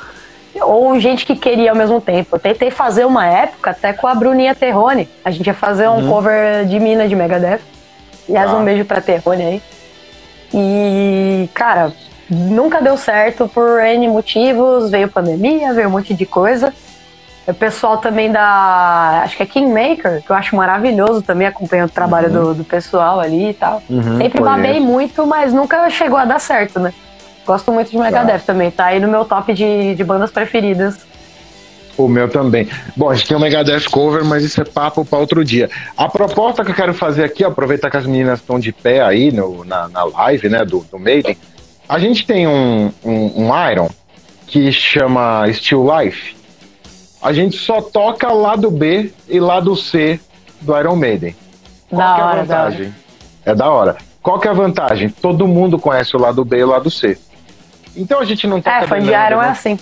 ou gente que queria ao mesmo tempo. Eu tentei fazer uma época até com a Bruninha Terrone. A gente ia fazer um cover de mina de Megadeth. Aliás, Tá. um beijo pra Terrone aí. E, cara, nunca deu certo por N motivos. Veio pandemia, veio um monte de coisa. O pessoal também da. Acho que é Kingmaker, que eu acho maravilhoso também, acompanhando o trabalho do, do pessoal ali e tal. Uhum, Sempre conheço. babei muito, mas nunca chegou a dar certo, né? Gosto muito de Megadeth também, tá aí no meu top de, de bandas preferidas. O meu também. Bom, a gente tem o Megadeth cover, mas isso é papo para outro dia. A proposta que eu quero fazer aqui, ó, aproveitar que as meninas estão de pé aí no, na, na live, né, do, do Maiden. A gente tem um, um, um Iron que chama Still Life. A gente só toca lado B e lado C do Iron Maiden. Qual Da é a hora, da hora. vantagem? É da hora. Qual que é a vantagem? Todo mundo conhece o lado B e o lado C. Então a gente não toca É, fã de Iron é não assim.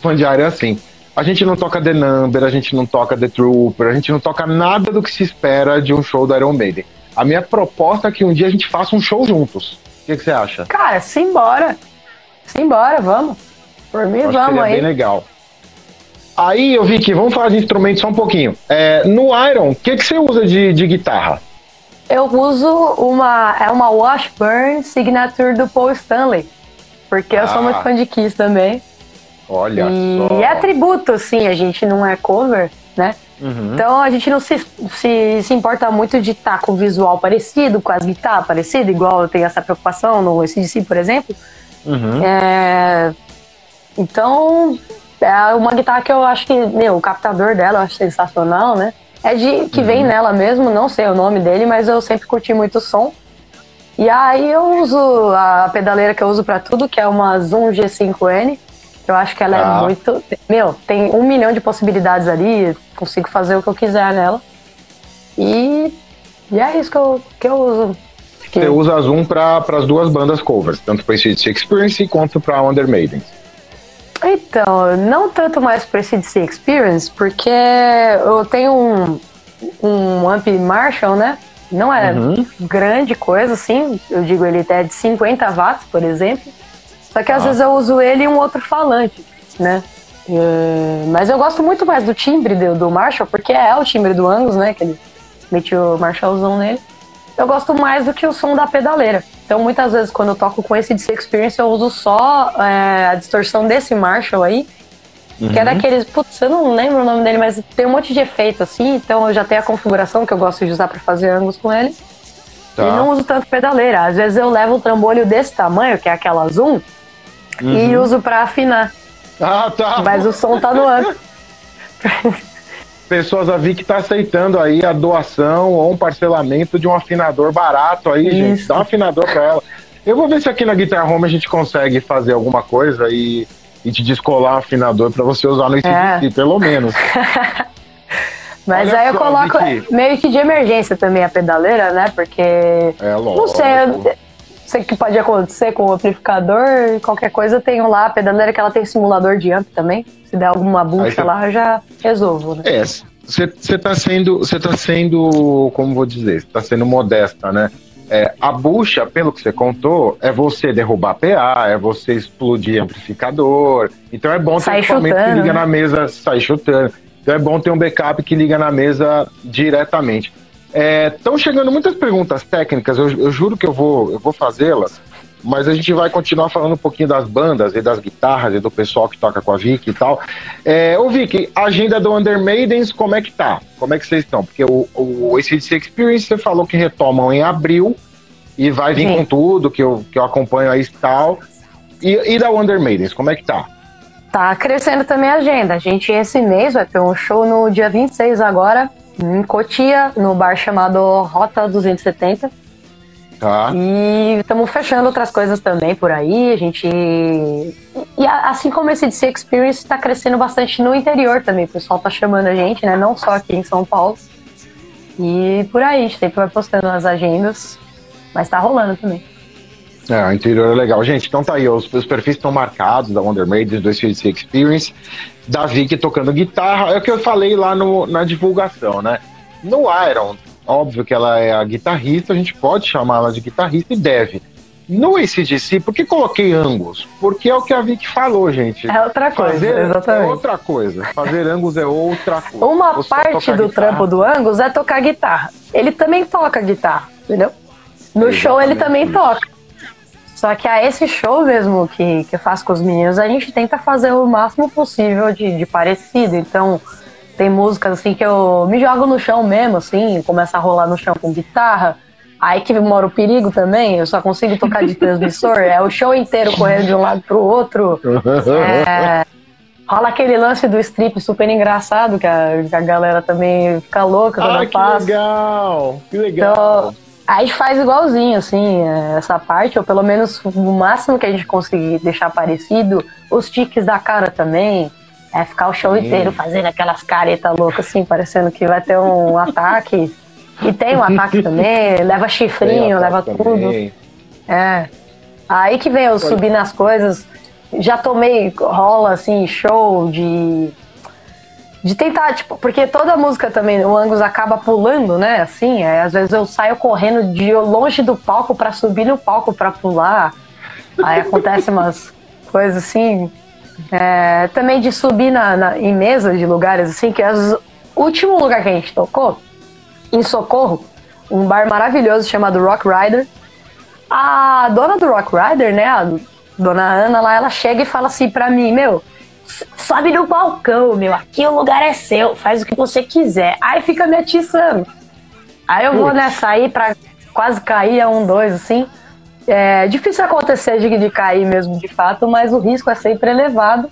fã de Iron é assim. A gente não toca The Number, a gente não toca The Trooper, a gente não toca nada do que se espera de um show do Iron Maiden. A minha proposta é que um dia a gente faça um show juntos. O que, que você acha? Cara, simbora. Simbora, vamos. Por mim, vamos aí. bem legal. Aí, eu vi que vamos falar de instrumentos só um pouquinho. É, no Iron, o que, que você usa de, de guitarra? Eu uso uma. É uma Washburn Signature do Paul Stanley. Porque eu sou Ah. muito fã de Kiss também. Olha E só. é tributo, assim, a gente não é cover, né? Uhum. Então a gente não se, se, se importa muito de estar com o visual parecido, com as guitarras parecidas, igual eu tenho essa preocupação no ACDC, por exemplo. Uhum. É, Então, é uma guitarra que eu acho que, meu, o captador dela eu acho sensacional, né? É de que Uhum. vem nela mesmo, não sei o nome dele, mas eu sempre curti muito o som. E aí eu uso a pedaleira que eu uso pra tudo, que é uma Zoom G5N. Eu acho que ela Ah. é muito. Meu, tem um milhão de possibilidades ali, consigo fazer o que eu quiser nela. E, e é isso que eu, que eu uso. Que- Você usa a Zoom para as duas bandas covers, tanto para esse Experience quanto para Under Maiden. Então, não tanto mais para esse DC Experience, porque eu tenho um, um amp Marshall, né? Não é Uhum. grande coisa, assim. Eu digo, ele é de 50 watts, por exemplo. Só que às Ah. vezes eu uso ele e um outro falante, né? É, mas eu gosto muito mais do timbre do, do Marshall, porque é o timbre do Angus, né? Que ele mete o Marshallzão nele. Eu gosto mais do que o som da pedaleira. Então, muitas vezes, quando eu toco com esse DC Experience, eu uso só é, a distorção desse Marshall aí, que Uhum. é daqueles. Putz, eu não lembro o nome dele, mas tem um monte de efeito assim, então eu já tenho a configuração que eu gosto de usar pra fazer ângulos com ele. Tá. E não uso tanto pedaleira. Às vezes eu levo um trambolho desse tamanho, que é aquela Zoom, e uso pra afinar. Ah, tá. Mas o som tá no âmbito. Pessoas a que tá aceitando aí a doação ou um parcelamento de um afinador barato aí, gente. Isso. Dá um afinador para ela. Eu vou ver se aqui na Guitar Home a gente consegue fazer alguma coisa e, e te descolar um afinador para você usar no ICDC, É. pelo menos. Mas Olha aí eu coloco Vicky. meio que de emergência também a pedaleira, né? Porque. É lógico. Não sei, eu- sei que pode acontecer com o amplificador, qualquer coisa eu tenho lá a pedaleira que ela tem simulador de amp também. Se der alguma bucha você- lá, eu já resolvo, né? É, você tá sendo, você tá sendo, como vou dizer, você tá sendo modesta, né? É, a bucha, pelo que você contou, é você derrubar PA, é você explodir amplificador. Então é bom ter Sai um equipamento que liga né? na mesa, sai chutando. Então é bom ter um backup que liga na mesa diretamente. Estão chegando muitas perguntas técnicas, eu, eu juro que eu vou, eu vou fazê-las, mas a gente vai continuar falando um pouquinho das bandas e das guitarras e do pessoal que toca com a Vicky e tal. É, ô Vicky, a agenda do Under Maidens, como é que tá? Como é que vocês estão? Porque o, o ACDC Experience você falou que retomam em abril e vai vir Sim. com tudo, que eu, que eu acompanho aí e tal. E, e da Under Maidens, como é que tá? Tá crescendo também a agenda. A gente, esse mês, vai ter um show no dia 26 agora, em Cotia, no bar chamado Rota 270. Tá? E estamos fechando outras coisas também por aí. A gente. E assim como esse DC Experience está crescendo bastante no interior também. O pessoal tá chamando a gente, né? Não só aqui em São Paulo. E por aí, a gente sempre vai postando as agendas. Mas tá rolando também. É, o interior é legal. Gente, então tá aí, os, os perfis estão marcados da Wonder Maidens, do ACDC Experience, da Vicky tocando guitarra, é o que eu falei lá no, na divulgação, né? No Iron, óbvio que ela é a guitarrista, a gente pode chamá-la de guitarrista e deve. No ACDC, por que coloquei Angus? Porque é o que a Vicky falou, gente. É outra coisa, Fazer é exatamente. outra coisa. Fazer Angus é outra coisa. Uma parte do guitarra. trampo do Angus é tocar guitarra. Ele também toca guitarra, entendeu? No show ele também Exatamente toca. Só que a esse show mesmo que, que eu faço com os meninos, a gente tenta fazer o máximo possível de, de parecido. Então, tem músicas assim que eu me jogo no chão mesmo, assim, começa a rolar no chão com guitarra. Aí que mora o perigo também, eu só consigo tocar de transmissor, é o show inteiro correndo de um lado pro outro. É, rola aquele lance do strip super engraçado, que a, que a galera também fica louca quando Ah, eu que faço. legal! Que legal! Então, a gente faz igualzinho, assim, é, essa parte, ou pelo menos o máximo que a gente conseguir deixar parecido. Os tiques da cara também. É ficar o show Sim. inteiro fazendo aquelas caretas loucas, assim, parecendo que vai ter um ataque. E tem um ataque também, leva chifrinho, leva tudo. também. É. Aí que vem eu subir nas coisas. Já tomei rola assim, show de. de tentar, tipo, porque toda música também, o Angus acaba pulando, né? Assim, é, às vezes eu saio correndo de longe do palco para subir no palco para pular. Aí acontece umas coisas assim. É, também de subir na, na, em mesa de lugares assim, que as, o último lugar que a gente tocou, em Socorro, um bar maravilhoso chamado Rock Rider. A dona do Rock Rider, né, a dona Ana lá, ela chega e fala assim pra mim, meu, sobe no balcão, meu, aqui o lugar é seu, faz o que você quiser. Aí fica me atiçando. Aí eu vou nessa aí pra quase cair a um, dois, assim. É difícil acontecer de, de cair mesmo, de fato, mas o risco é sempre elevado.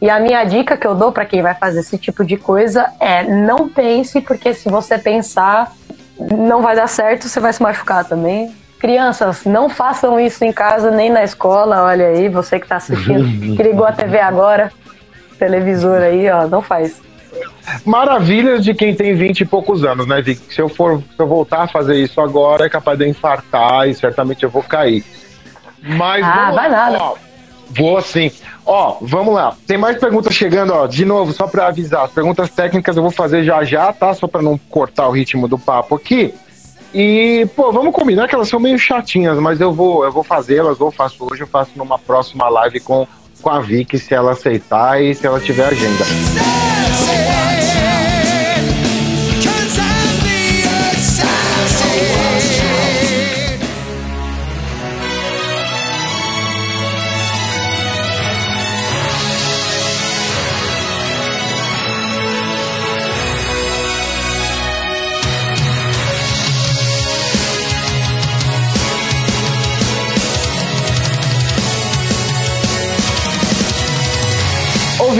E a minha dica que eu dou para quem vai fazer esse tipo de coisa é não pense, porque se você pensar, não vai dar certo, você vai se machucar também. Crianças, não façam isso em casa nem na escola. Olha aí, você que está assistindo, que ligou a TV agora, televisor aí, ó, não faz. Maravilhas de quem tem 20 e poucos anos, né, Vic? Se eu for se eu voltar a fazer isso agora, é capaz de eu infartar e certamente eu vou cair. Mas ah, vai nada. Ó, vou sim. Ó, vamos lá. Tem mais perguntas chegando, ó. De novo, só para avisar, as perguntas técnicas eu vou fazer já já, tá? Só para não cortar o ritmo do papo aqui. E, pô, vamos combinar que elas são meio chatinhas, mas eu vou, eu vou fazê-las, ou faço hoje, eu faço numa próxima live com, com a Vicky, se ela aceitar e se ela tiver agenda.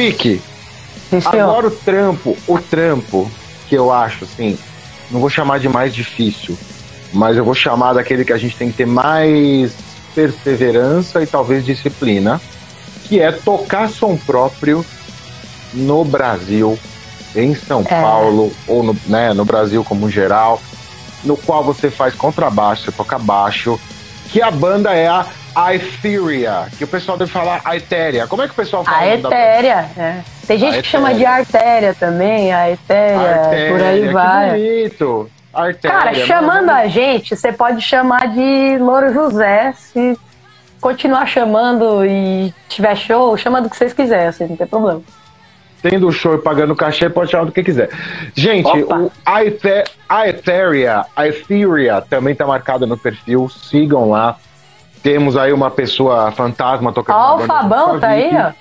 Vicky, agora o trampo, o trampo que eu acho assim, não vou chamar de mais difícil, mas eu vou chamar daquele que a gente tem que ter mais perseverança e talvez disciplina, que é tocar som próprio no Brasil, em São é. Paulo, ou no, né, no Brasil como geral, no qual você faz contrabaixo, você toca baixo, que a banda é a a Etheria, que o pessoal deve falar a Etéria. Como é que o pessoal fala? A Etéria, é. Tem gente que chama de artéria também, a Etéria, artéria por aí vai. bonito. Artéria, Cara, chamando a gente, você pode chamar de Louro José, se continuar chamando e tiver show, chama do que vocês quiserem, assim, não tem problema. Tendo show e pagando cachê, pode chamar do que quiser. Gente, o, a, Ether, a Etheria, a Etheria também tá marcada no perfil, sigam lá. Temos aí uma pessoa fantasma tocando. Ó, o Fabão tá aí, ó.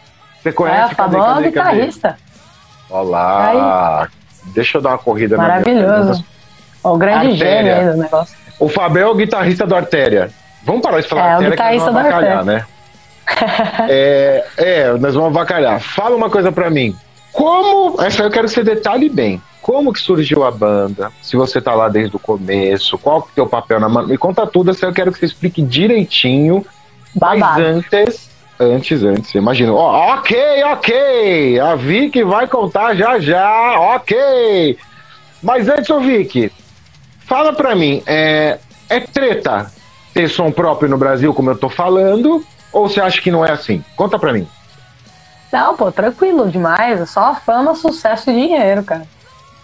Você conhece? É, o Fabão é guitarrista. Olá. Deixa eu dar uma corrida Maravilhoso. O grande gênio aí do negócio. O Fabão é o guitarrista do Artéria. Vamos parar de falar é, Artéria, o guitarrista que nós vamos avacalhar, né? é, é, nós vamos avacalhar. Fala uma coisa pra mim. Como. Essa eu quero que você detalhe bem como que surgiu a banda, se você tá lá desde o começo, qual que é o teu papel na Me conta tudo, assim, eu quero que você explique direitinho. Babado. Mas antes, antes, antes, imagina. Ok, ok, a Vicky vai contar já já, ok. Mas antes, ô Vicky, fala pra mim, é, é treta ter som próprio no Brasil, como eu tô falando, ou você acha que não é assim? Conta pra mim. Não, pô, tranquilo demais. É só fama, sucesso e dinheiro, cara.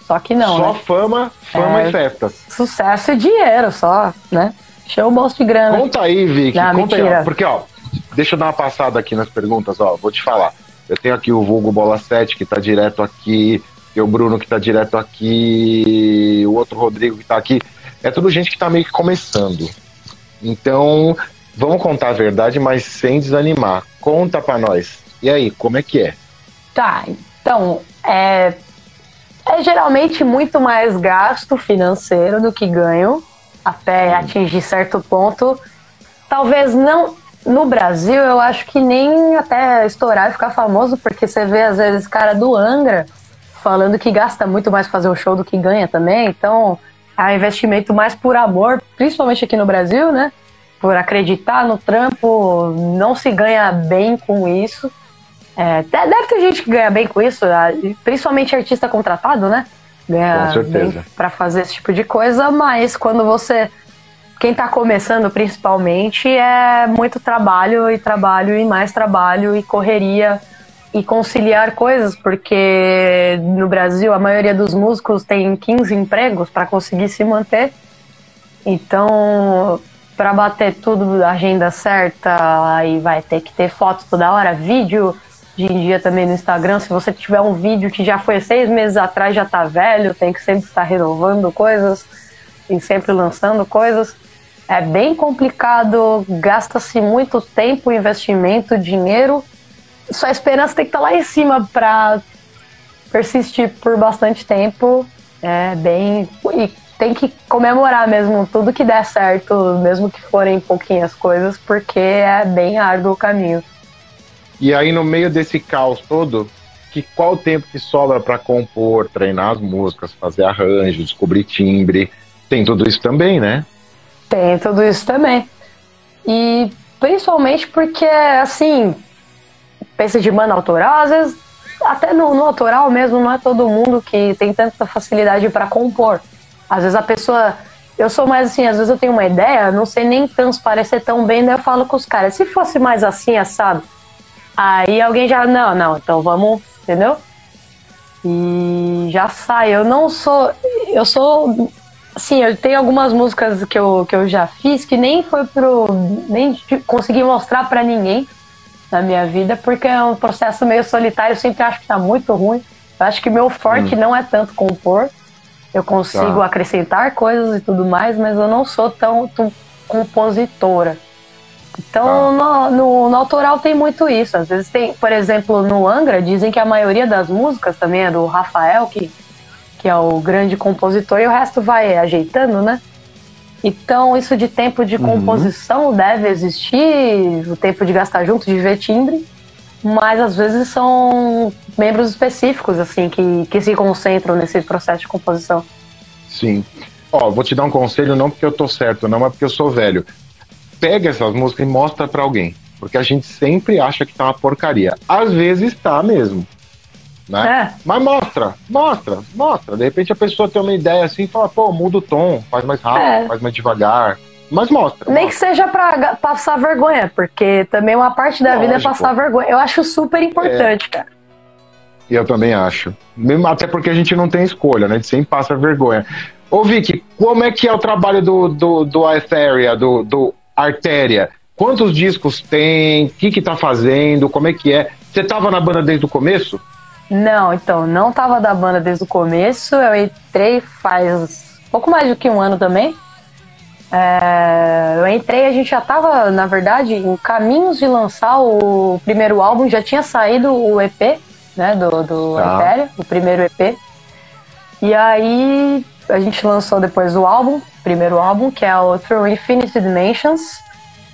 Só que não. Só né? fama, fama é, e festas. Sucesso e dinheiro só, né? Show o bolso de grana. Conta aí, Vicky. Não, conta mentira. aí, ó, porque, ó, deixa eu dar uma passada aqui nas perguntas, ó. Vou te falar. Eu tenho aqui o Vulgo Bola 7, que tá direto aqui. Tem o Bruno, que tá direto aqui. O outro Rodrigo, que tá aqui. É tudo gente que tá meio que começando. Então, vamos contar a verdade, mas sem desanimar. Conta pra nós. E aí, como é que é? Tá, então, é, é geralmente muito mais gasto financeiro do que ganho, até atingir certo ponto. Talvez não. No Brasil, eu acho que nem até estourar e ficar famoso, porque você vê, às vezes, cara do Angra falando que gasta muito mais fazer o show do que ganha também. Então, é um investimento mais por amor, principalmente aqui no Brasil, né? Por acreditar no trampo, não se ganha bem com isso. É, deve ter gente que ganha bem com isso, principalmente artista contratado, né? Ganha bem pra fazer esse tipo de coisa, mas quando você. Quem tá começando principalmente é muito trabalho e trabalho e mais trabalho e correria e conciliar coisas, porque no Brasil a maioria dos músicos tem 15 empregos para conseguir se manter. Então, para bater tudo a agenda certa, aí vai ter que ter fotos toda hora, vídeo. Hoje em dia também no Instagram, se você tiver um vídeo que já foi seis meses atrás, já tá velho, tem que sempre estar renovando coisas e sempre lançando coisas. É bem complicado, gasta-se muito tempo, investimento, dinheiro. Sua esperança tem que estar tá lá em cima para persistir por bastante tempo. É bem. E tem que comemorar mesmo tudo que der certo, mesmo que forem pouquinhas coisas, porque é bem árduo o caminho. E aí, no meio desse caos todo, que qual o tempo que sobra para compor, treinar as músicas, fazer arranjo, descobrir timbre? Tem tudo isso também, né? Tem tudo isso também. E principalmente porque, assim, pensa de banda autoral, às vezes, até no, no autoral mesmo, não é todo mundo que tem tanta facilidade para compor. Às vezes a pessoa. Eu sou mais assim, às vezes eu tenho uma ideia, não sei nem transparecer tão bem, daí eu falo com os caras, se fosse mais assim, assado. Aí alguém já, não, não, então vamos, entendeu? E já sai. Eu não sou. Eu sou. Sim, eu tenho algumas músicas que eu, que eu já fiz que nem foi pro. nem consegui mostrar para ninguém na minha vida, porque é um processo meio solitário, eu sempre acho que tá muito ruim. Eu acho que meu forte hum. não é tanto compor, eu consigo tá. acrescentar coisas e tudo mais, mas eu não sou tão, tão compositora. Então, tá. no, no, no, autoral tem muito isso. Às vezes tem, por exemplo, no Angra, dizem que a maioria das músicas também é do Rafael, que, que é o grande compositor, e o resto vai ajeitando, né? Então, isso de tempo de uhum. composição uhum. deve existir, o tempo de gastar junto, de ver timbre mas às vezes são membros específicos, assim, que, que se concentram nesse processo de composição. Sim. Ó, vou te dar um conselho, não porque eu tô certo, não, mas porque eu sou velho. Pega essas músicas e mostra para alguém. Porque a gente sempre acha que tá uma porcaria. Às vezes tá mesmo. Né? É. Mas mostra, mostra, mostra. De repente a pessoa tem uma ideia assim e fala, pô, muda o tom, faz mais rápido, é. faz mais devagar. Mas mostra. Nem mostra. que seja pra passar vergonha, porque também uma parte da Lógico. vida é passar vergonha. Eu acho super importante, é. cara. Eu também acho. Mesmo, até porque a gente não tem escolha, né? A gente sempre passa vergonha. Ô, Vicky, como é que é o trabalho do, do, do Etheria, do, do Artéria? Quantos discos tem? O que que tá fazendo? Como é que é? Você tava na banda desde o começo? Não, então, não tava da banda desde o começo. Eu entrei faz pouco mais do que um ano também. É, eu entrei, a gente já estava, na verdade, em caminhos de lançar o primeiro álbum, já tinha saído o EP, né, do, do tá. Ethereum, o primeiro EP. E aí a gente lançou depois o álbum, primeiro álbum, que é o Through Infinity Dimensions.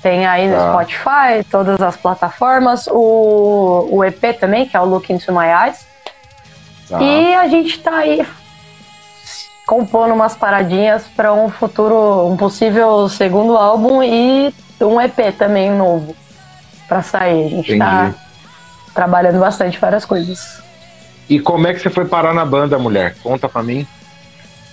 Tem aí no tá. Spotify, todas as plataformas, o, o EP também, que é o Look Into My Eyes. Tá. E a gente está aí compondo umas paradinhas para um futuro, um possível segundo álbum e um EP também novo para sair. A gente está trabalhando bastante várias coisas. E como é que você foi parar na banda, mulher? Conta para mim.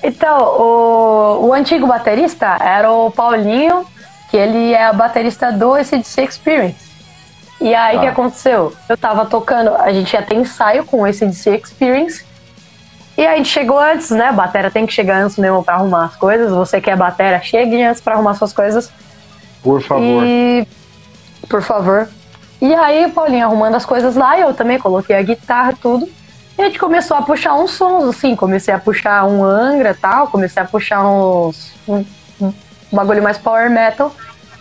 Então, o, o antigo baterista era o Paulinho, que ele é a baterista do ACDC Experience. E aí o ah. que aconteceu? Eu tava tocando, a gente ia ter ensaio com o ACDC Experience, e a gente chegou antes, né? A batera tem que chegar antes mesmo pra arrumar as coisas. Você quer batera, chegue antes pra arrumar suas coisas. Por favor. E... Por favor. E aí, Paulinho arrumando as coisas lá, eu também coloquei a guitarra, tudo. E a gente começou a puxar uns sons, assim. Comecei a puxar um Angra tal, comecei a puxar uns. Um, um bagulho mais power metal.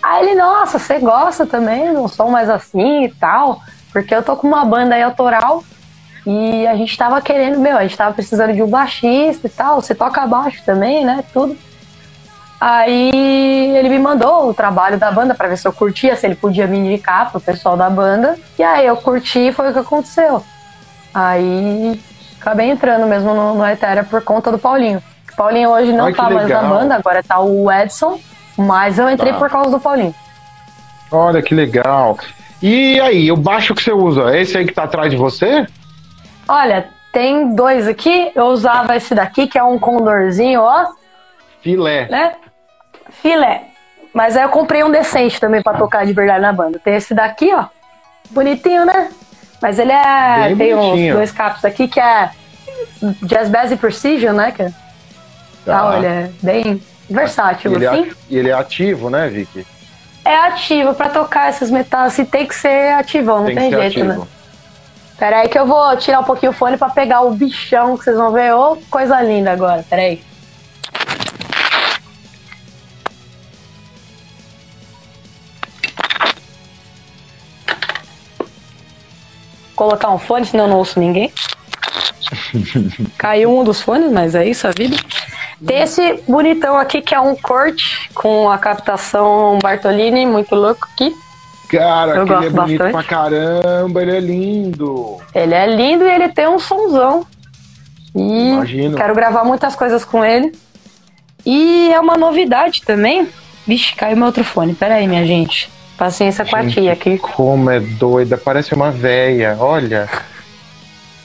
Aí ele, nossa, você gosta também de um som mais assim e tal? Porque eu tô com uma banda aí autoral e a gente tava querendo, meu, a gente tava precisando de um baixista e tal. Você toca baixo também, né? Tudo. Aí ele me mandou o trabalho da banda para ver se eu curtia, se ele podia me indicar pro pessoal da banda. E aí eu curti e foi o que aconteceu. Aí acabei entrando mesmo no, no Etérea por conta do Paulinho. O Paulinho hoje não Ai, tá mais na banda, agora tá o Edson, mas eu entrei tá. por causa do Paulinho. Olha que legal. E aí, o baixo que você usa, é esse aí que tá atrás de você? Olha, tem dois aqui. Eu usava esse daqui, que é um condorzinho, ó. Filé. Né? Filé. Mas aí eu comprei um decente também para tocar de verdade na banda. Tem esse daqui, ó. Bonitinho, né? Mas ele é. Bem tem uns dois capos aqui que é Jazz Bass e Precision, né? Que, tá. olha, é bem versátil, e assim. É, e ele é ativo, né, Vicky? É ativo, pra tocar esses metais assim tem que ser ativão, não tem, tem jeito, né? ativo. né? Pera aí que eu vou tirar um pouquinho o fone pra pegar o bichão que vocês vão ver. Ô, oh, coisa linda agora, pera aí. Colocar um fone, senão eu não ouço ninguém. Caiu um dos fones, mas é isso a vida. Tem esse bonitão aqui que é um corte com a captação Bartolini, muito louco aqui. Cara, eu ele é bonito bastante. pra caramba, ele é lindo. Ele é lindo e ele tem um sonzão. E Imagino. quero gravar muitas coisas com ele. E é uma novidade também. Vixe, caiu meu outro fone. Pera aí, minha gente. Paciência gente, com a tia aqui. Como é doida, parece uma véia, olha.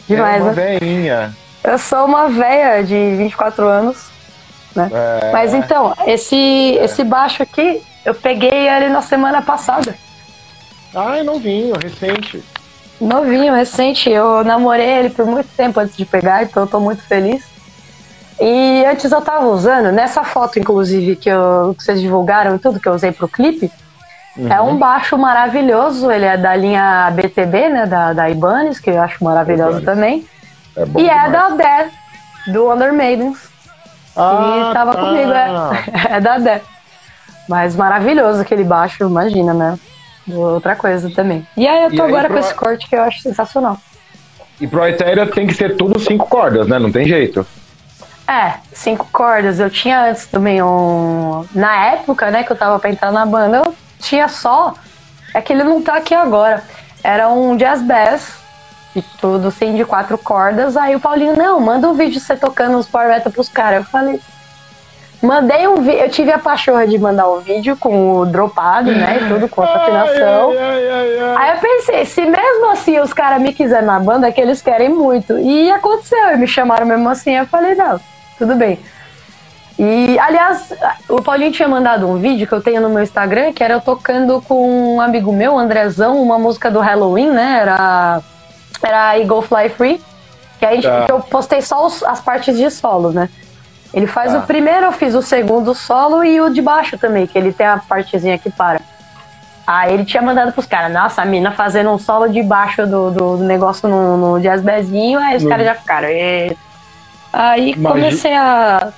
Demais, é uma né? veinha. Eu sou uma véia de 24 anos. Né? É. Mas então, esse, é. esse baixo aqui, eu peguei ele na semana passada. Ah, é novinho, recente. Novinho, recente. Eu namorei ele por muito tempo antes de pegar, então eu tô muito feliz. E antes eu tava usando, nessa foto, inclusive, que, eu, que vocês divulgaram e tudo, que eu usei pro clipe, uhum. é um baixo maravilhoso. Ele é da linha BTB, né? Da, da Ibanez, que eu acho maravilhoso Ibanez. também. É e é demais. é da Dead, do Under Maidens. Ah, e tava tá. comigo, é, é da Dead. Mas maravilhoso aquele baixo, imagina, né? outra coisa também. E aí eu tô agora pro... com esse corte que eu acho sensacional. E pro Ethereum tem que ser tudo cinco cordas, né? Não tem jeito. É, cinco cordas. Eu tinha antes também um. Na época, né, que eu tava pra entrar na banda, eu tinha só. É que ele não tá aqui agora. Era um jazz bass, e tudo assim, de quatro cordas. Aí o Paulinho, não, manda um vídeo você tocando os power metal pros caras. Eu falei, Mandei um vídeo, eu tive a pachorra de mandar um vídeo com o dropado, né? E tudo, com a afinação. Aí eu pensei, se mesmo assim os caras me quiserem na banda, é que eles querem muito. E aconteceu, me chamaram mesmo assim, eu falei, não, tudo bem. E, aliás, o Paulinho tinha mandado um vídeo que eu tenho no meu Instagram, que era eu tocando com um amigo meu, Andrezão, uma música do Halloween, né? Era, era Eagle Fly Free. Que aí tá. eu postei só os, as partes de solo, né? Ele faz tá. o primeiro, eu fiz o segundo solo e o de baixo também, que ele tem a partezinha que para. Aí ele tinha mandado pros caras, nossa, a mina fazendo um solo de baixo do, do, do negócio no, no jazz bezinho, aí os caras já ficaram. E... Aí comecei a,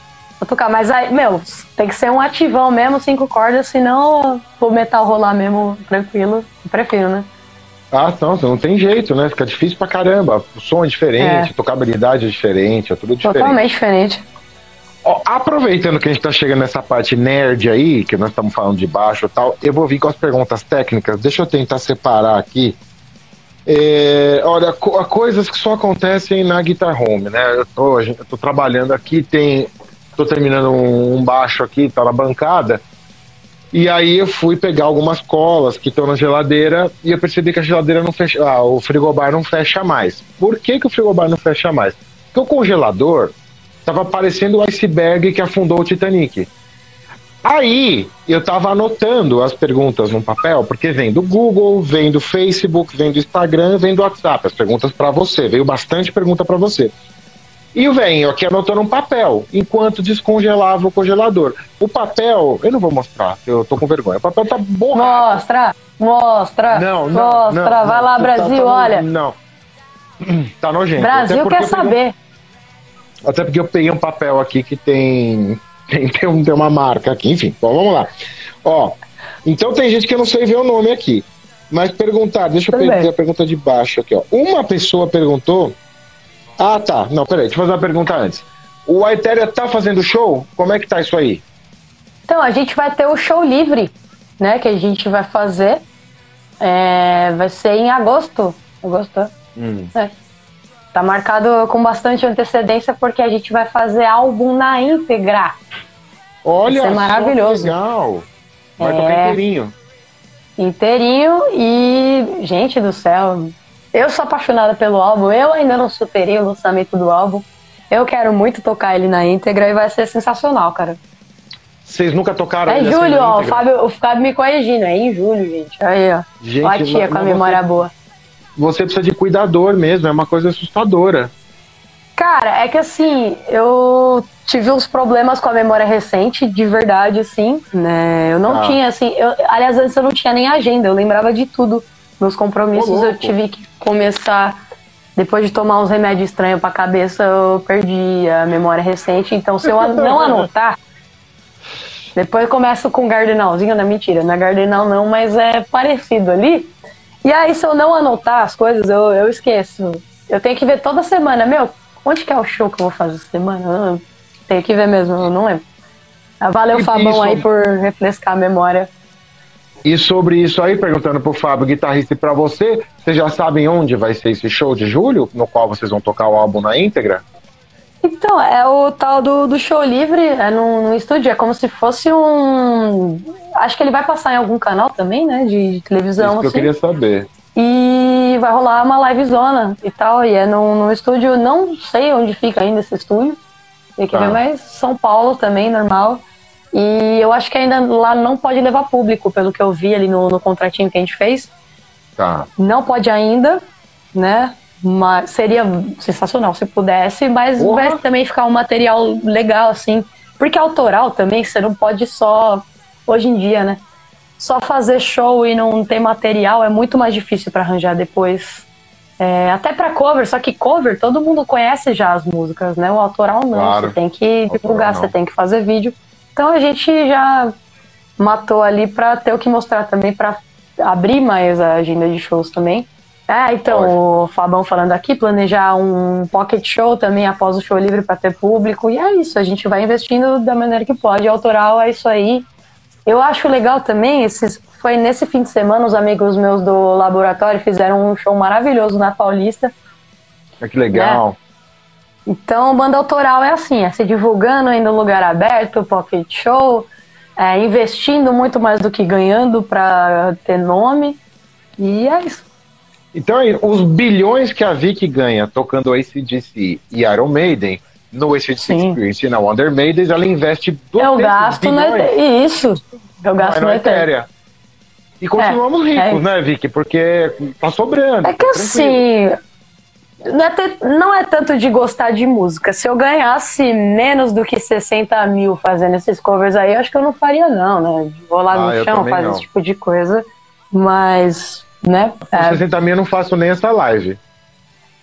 a, tocar, mas aí, meu, tem que ser um ativão mesmo, cinco cordas, senão o metal rolar mesmo tranquilo, prefiro, né? Ah, não, não tem jeito, né? Fica difícil pra caramba. O som é diferente, é. a tocabilidade é diferente, é tudo diferente. Totalmente diferente. Ó, aproveitando que a gente tá chegando nessa parte nerd aí, que nós estamos falando de baixo e tal, eu vou vir com as perguntas técnicas. Deixa eu tentar separar aqui. É, olha, co coisas que só acontecem na Guitar Home, né? Eu tô, eu tô trabalhando aqui, tem. Tô terminando um, um baixo aqui, tá na bancada. E aí eu fui pegar algumas colas que estão na geladeira e eu percebi que a geladeira não fecha. Ah, o frigobar não fecha mais. Por que, que o frigobar não fecha mais? Porque o congelador Tava parecendo o iceberg que afundou o Titanic. Aí eu tava anotando as perguntas num papel, porque vem do Google, vem do Facebook, vem do Instagram, vem do WhatsApp, as perguntas para você. Veio bastante pergunta para você. E o velho aqui anotando um papel, enquanto descongelava o congelador. O papel, eu não vou mostrar, eu tô com vergonha. O papel tá borrado. Mostra, mostra. Não, não. Mostra, não, vai lá, Brasil, tá, tá, olha. Não. Tá nojento. Brasil quer saber. Até porque eu peguei um papel aqui que tem, tem, tem, um, uma marca aqui, enfim. Bom, vamos lá. Ó, então tem gente que eu não sei ver o nome aqui. Mas perguntar, deixa eu pegar a pergunta de baixo aqui, ó. Uma pessoa perguntou. Ah, tá. Não, peraí, deixa eu fazer uma pergunta antes. O Aiteria tá fazendo show? Como é que tá isso aí? Então, a gente vai ter o show livre, né? Que a gente vai fazer. É, vai ser em agosto. Agosto? Hum. É. Tá marcado com bastante antecedência porque a gente vai fazer álbum na íntegra. Olha, Isso é maravilhoso. legal. Vai é... tocar inteirinho. Inteirinho e, gente do céu, eu sou apaixonada pelo álbum. Eu ainda não superei o lançamento do álbum. Eu quero muito tocar ele na íntegra e vai ser sensacional, cara. Vocês nunca tocaram É em julho, ó. O Fábio, o Fábio me corrigindo. É em julho, gente. Aí, ó. Gente, ó a tia com a memória boa. você precisa de cuidador mesmo, é uma coisa assustadora. Cara, é que assim, eu tive uns problemas com a memória recente, de verdade, assim, né? Eu não ah. tinha, assim, eu, aliás, antes eu não tinha nem agenda, eu lembrava de tudo. Meus compromissos eu tive que começar. Depois de tomar uns remédios estranhos pra cabeça, eu perdi a memória recente. Então, se eu não anotar, depois eu começo com Gardenalzinho, não é mentira, não é Gardenal não, mas é parecido ali. E aí, se eu não anotar as coisas, eu, eu esqueço. Eu tenho que ver toda semana, meu, onde que é o show que eu vou fazer essa semana? Eu tenho que ver mesmo, eu não lembro. Ah, valeu, Fabão, aí, por refrescar a memória. E sobre isso aí, perguntando pro Fábio, guitarrista, e pra você, vocês já sabem onde vai ser esse show de julho, no qual vocês vão tocar o álbum na íntegra? Então, é o tal do, do show livre, é no, no estúdio, é como se fosse um. Acho que ele vai passar em algum canal também, né? De, de televisão. Isso que assim. eu queria saber. E vai rolar uma live zona e tal. E é num, estúdio, não sei onde fica ainda esse estúdio. Tem que tá. ver, mas São Paulo também, normal. E eu acho que ainda lá não pode levar público, pelo que eu vi ali no, no contratinho que a gente fez. Tá. Não pode ainda, né? Mas seria sensacional se pudesse, mas Porra. vai também ficar um material legal, assim. Porque autoral também, você não pode só. Hoje em dia, né? Só fazer show e não ter material é muito mais difícil para arranjar depois. É, até para cover, só que cover todo mundo conhece já as músicas, né? O autoral não. Claro. Você tem que divulgar, você tem que fazer vídeo. Então a gente já matou ali para ter o que mostrar também, para abrir mais a agenda de shows também. É, então, o Fabão falando aqui, planejar um pocket show também após o show livre para ter público. E é isso, a gente vai investindo da maneira que pode. Autoral é isso aí. Eu acho legal também, esses, foi nesse fim de semana, os amigos meus do laboratório fizeram um show maravilhoso na Paulista. É que legal. Né? Então, banda autoral é assim, é se divulgando em no lugar aberto, pocket show, é, investindo muito mais do que ganhando para ter nome. E é isso. Então, os bilhões que a Vicky ganha tocando ACDC e Iron Maiden, no ACDC Experience e na Wonder Maiden, ela investe Eu gasto na Isso. Eu gasto na Ethereum. E continuamos é, ricos, é. né, Vicky? Porque tá sobrando. É que assim. Não é, ter, não é tanto de gostar de música. Se eu ganhasse menos do que 60 mil fazendo esses covers aí, acho que eu não faria, não, né? Vou lá ah, no chão, fazer esse tipo de coisa. Mas né? Com é... 60 mil eu não faço nem essa live.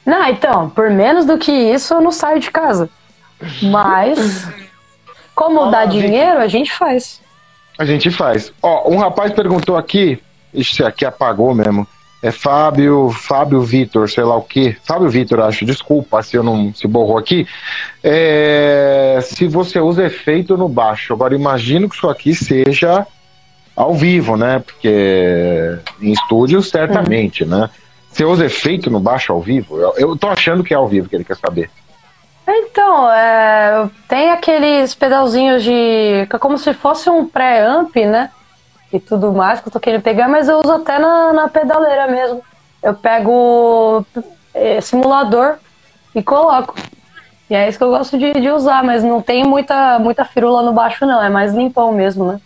Não, então, por menos do que isso eu não saio de casa. Mas, como dá dinheiro, a gente faz. A gente faz. Ó, um rapaz perguntou aqui, isso aqui apagou mesmo. É Fábio, Fábio Vitor, sei lá o que. Fábio Vitor, acho. Desculpa se eu não se borrou aqui. É, se você usa efeito no baixo. Agora imagino que isso aqui seja ao vivo, né? Porque em estúdio, certamente, né? Você usa efeito no baixo ao vivo? Eu, eu tô achando que é ao vivo que ele quer saber. Então, é, tem aqueles pedalzinhos de. É como se fosse um pré-amp, né? E tudo mais que eu tô querendo pegar, mas eu uso até na, na pedaleira mesmo. Eu pego é, simulador e coloco. E é isso que eu gosto de, de usar, mas não tem muita, muita firula no baixo, não. É mais limpão mesmo, né?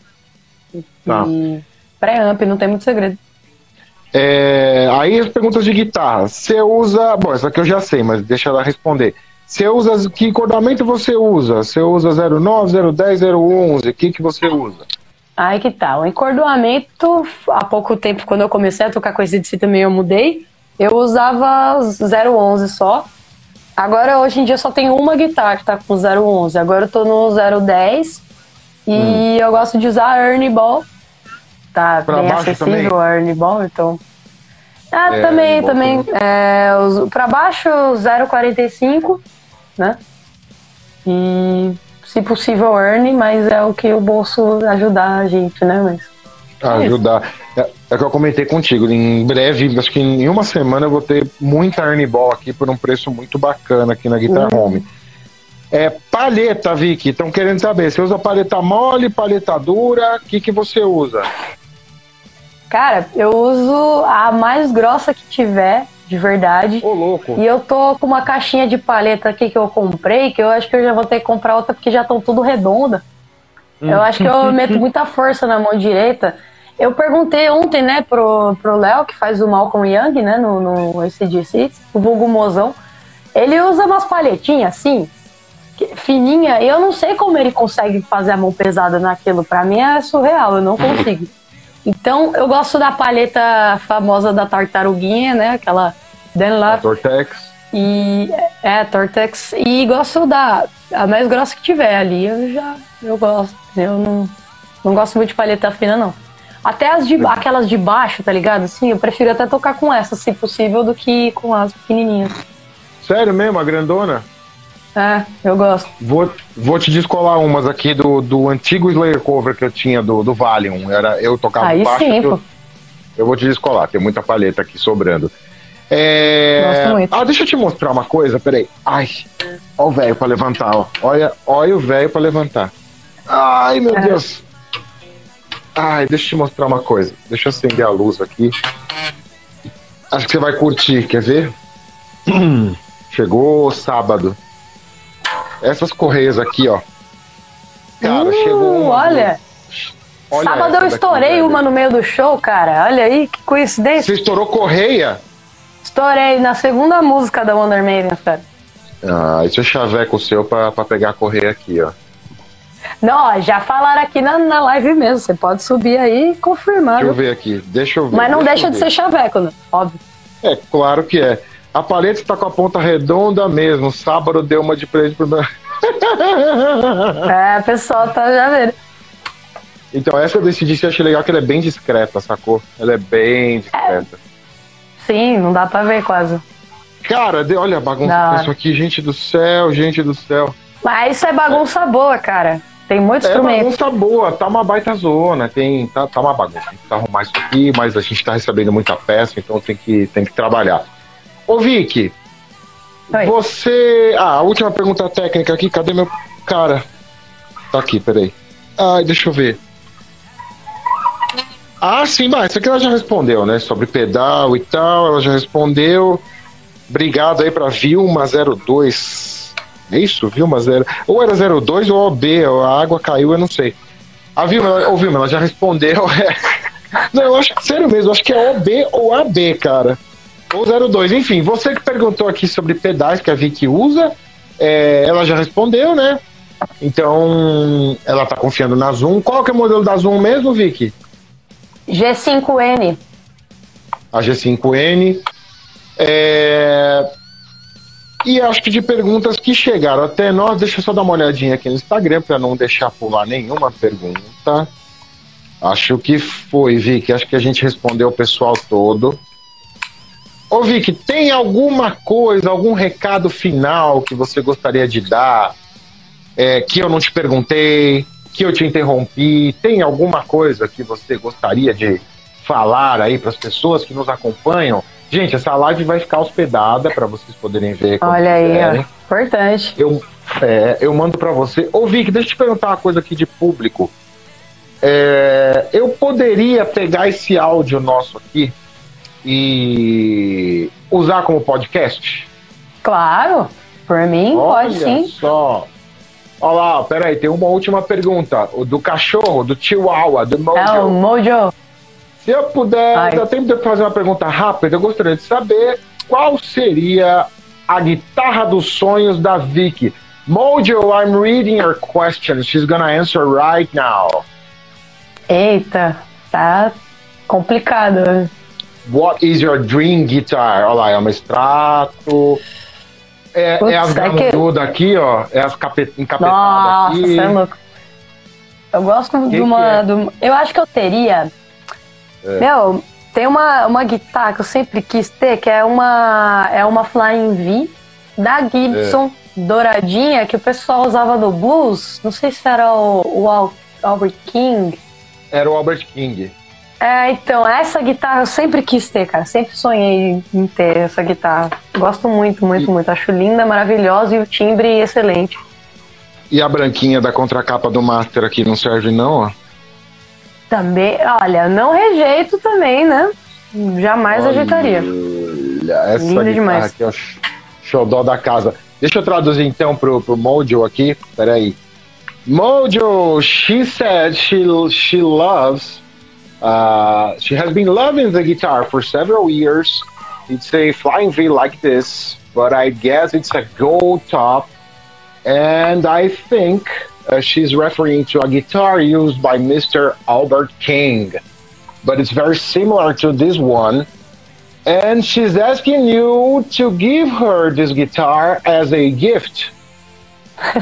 Tá. E pré-amp, não tem muito segredo. É, aí as perguntas de guitarra. Você usa. Bom, essa aqui eu já sei, mas deixa ela responder. Você usa. Que cordamento você usa? Você usa 09, 010, 011? O que, que você usa? Aí que tá. O encordoamento, há pouco tempo, quando eu comecei a tocar com esse DC também, eu mudei. Eu usava 011 só. Agora, hoje em dia, só tenho uma guitarra que tá com 011. Agora eu tô no 010 e hum. eu gosto de usar a Ernie Ball. Tá pra bem acessível a Ernie Ball, então. Ah, é, também, também. também. É, pra baixo, 0,45, né? E se possível, Ernie, mas é o que o bolso ajudar a gente, né? Mas. É ajudar. É, é, que eu comentei contigo. Em breve, acho que em uma semana eu vou ter muita Ernie Ball aqui por um preço muito bacana aqui na Guitar uhum. Home. É, palheta, Vicky, estão querendo saber. Você usa palheta mole, palheta dura? O que, que você usa? Cara, eu uso a mais grossa que tiver, de verdade. Ô, louco. E eu tô com uma caixinha de palheta aqui que eu comprei, que eu acho que eu já vou ter que comprar outra porque já estão tudo redonda. Hum. Eu acho que eu meto muita força na mão direita. Eu perguntei ontem, né, pro, pro Léo, que faz o Malcolm Young, né, no, no ACDC, o vulgo mozão. Ele usa umas palhetinhas assim, fininha, e eu não sei como ele consegue fazer a mão pesada naquilo. Pra mim é surreal, eu não consigo. Então, eu gosto da palheta famosa da tartaruguinha, né, aquela Dunlap. Tortex. E é, Tortex. E gosto da a mais grossa que tiver ali. Eu já eu gosto. Eu não, não gosto muito de palheta fina, não. Até as de, aquelas de baixo, tá ligado? Sim, eu prefiro até tocar com essa, se possível, do que com as pequenininhas. Sério mesmo, a grandona? É, eu gosto. Vou, vou te descolar umas aqui do, do antigo Slayer cover que eu tinha do, do Valium. Era, eu tocava Aí baixo. sim, eu, eu vou te descolar, tem muita palheta aqui sobrando. É... Gosto muito. Ah, deixa eu te mostrar uma coisa, peraí. Ai, ó o velho pra levantar, ó. Olha, olha o velho pra levantar. Ai, meu É. Deus. Ai, deixa eu te mostrar uma coisa. Deixa eu acender a luz aqui. Acho que você vai curtir, quer ver? Chegou sábado. Essas correias aqui, ó. Cara, Uh, chegou uma. olha. Olha Sábado eu daqui, estourei velho. uma no meio do show, cara. Olha aí, que coincidência. Você estourou correia? Estourei na segunda música da Wonder Maiden, cara. Ah, isso é chaveco seu pra, pra pegar a correia aqui, ó. Não, ó, já falaram aqui na, na live mesmo. Você pode subir aí e confirmar. Deixa eu ver aqui, deixa eu ver. Mas não deixa eu de ser chaveco, né? Óbvio. É, claro que é. A paleta está com a ponta redonda mesmo. Sábado deu uma de presente pro meu. É, pessoal tá já vendo. Então, essa eu decidi se achei legal que ela é bem discreta, sacou? Ela é bem discreta. Sim, não dá pra ver quase. Cara, de- olha a bagunça que é isso aqui, gente do céu, gente do céu. Mas isso é bagunça boa, cara. Tem muito É instrumento. bagunça boa, tá uma baita zona, tem, tá, tá uma bagunça. Tem que arrumar isso aqui, mas a gente tá recebendo muita peça, então tem que, tem que trabalhar. Ô Vicky, Oi. você. Ah, a última pergunta técnica aqui, cadê meu. Cara. Tá aqui, peraí. Ai, deixa eu ver. Ah, sim, mas isso aqui ela já respondeu, né? Sobre pedal e tal, ela já respondeu. Obrigado aí pra Vilma02. É isso? Vilma 0. Ou era 02 ou OB, ou a água caiu, eu não sei. A Vilma, ela- ô Vilma, ela já respondeu. não, eu acho que, sério mesmo, eu acho que é OB ou AB, cara. Ou 02. Enfim, você que perguntou aqui sobre pedais que a Vicky usa, é, ela já respondeu, né? Então, ela tá confiando na Zoom. Qual que é o modelo da Zoom mesmo, Vicky? G5N. a G5N. É, E acho que de perguntas que chegaram até nós, deixa eu só dar uma olhadinha aqui no Instagram para não deixar pular nenhuma pergunta. Acho que foi, Vicky. Acho que a gente respondeu o pessoal todo. Ô, Vicky, tem alguma coisa, algum recado final que você gostaria de dar? é, que eu não te perguntei, que eu te interrompi? Tem alguma coisa que você gostaria de falar aí para as pessoas que nos acompanham? Gente, essa live vai ficar hospedada para vocês poderem ver. Olha aí, quiserem. ó. Importante. Eu, é, eu mando para você. Ô, Vic, deixa eu te perguntar uma coisa aqui de público. É, eu poderia pegar esse áudio nosso aqui e usar como podcast? Claro. Por mim, pode Olha sim. só. Olha lá, peraí, tem uma última pergunta. O do cachorro, do Chihuahua, do Mojo. É o Mojo. Se eu puder, Ai. dá tempo de fazer uma pergunta rápida, eu gostaria de saber qual seria a guitarra dos sonhos da Vicky. Mojo, I'm reading your question. She's gonna answer right now. Eita, tá complicado. What is your dream guitar? Olha lá, é uma extrato. É, Putz, é as é que- aqui, ó. É as cape- encapetadas Nossa, aqui. você é louco. Eu gosto Que de uma. é? do- eu acho que eu teria. Meu, tem uma, uma guitarra que eu sempre quis ter, que é uma, é uma Flying V da Gibson, É. douradinha, que o pessoal usava no blues. Não sei se era o, o Al- Albert King. Era o Albert King. É, então, essa guitarra eu sempre quis ter, cara. Sempre sonhei em ter essa guitarra. Gosto muito, muito, E- muito. Acho linda, maravilhosa e o timbre excelente. E a branquinha da contracapa do Master aqui não serve, não, ó. Também, olha, não rejeito também, né? Jamais Olha, ajeitaria. essa Linda demais. aqui, ó, xodó da casa. Deixa eu traduzir então pro, pro Mojo aqui. Peraí. Mojo, she said she, she loves Uh, she has been loving the guitar for several years. It's a flying V like this, but I guess it's a gold top. And I think uh, she's referring to a guitar used by Mr. Albert King, but it's very similar to this one. And she's asking you to give her this guitar as a gift.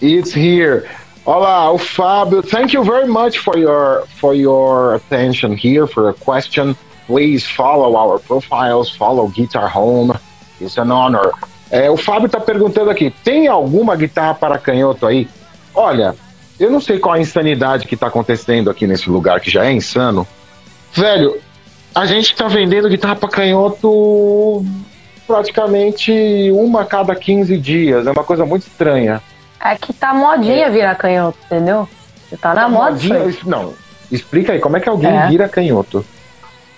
it's here. Olá, Fábio. Thank you very much for your for your attention here for a question. Please follow our profiles, follow Guitar Home. It's an honor. É, o Fábio está perguntando aqui: tem alguma guitarra para canhoto aí? Olha, eu não sei qual a insanidade que está acontecendo aqui nesse lugar, que já é insano. Velho, a gente está vendendo guitarra para canhoto praticamente uma a cada 15 dias. É uma coisa muito estranha. É que tá modinha é. virar canhoto, entendeu? Você tá na tá moda. Modinha, não, explica aí, como é que alguém é. vira canhoto?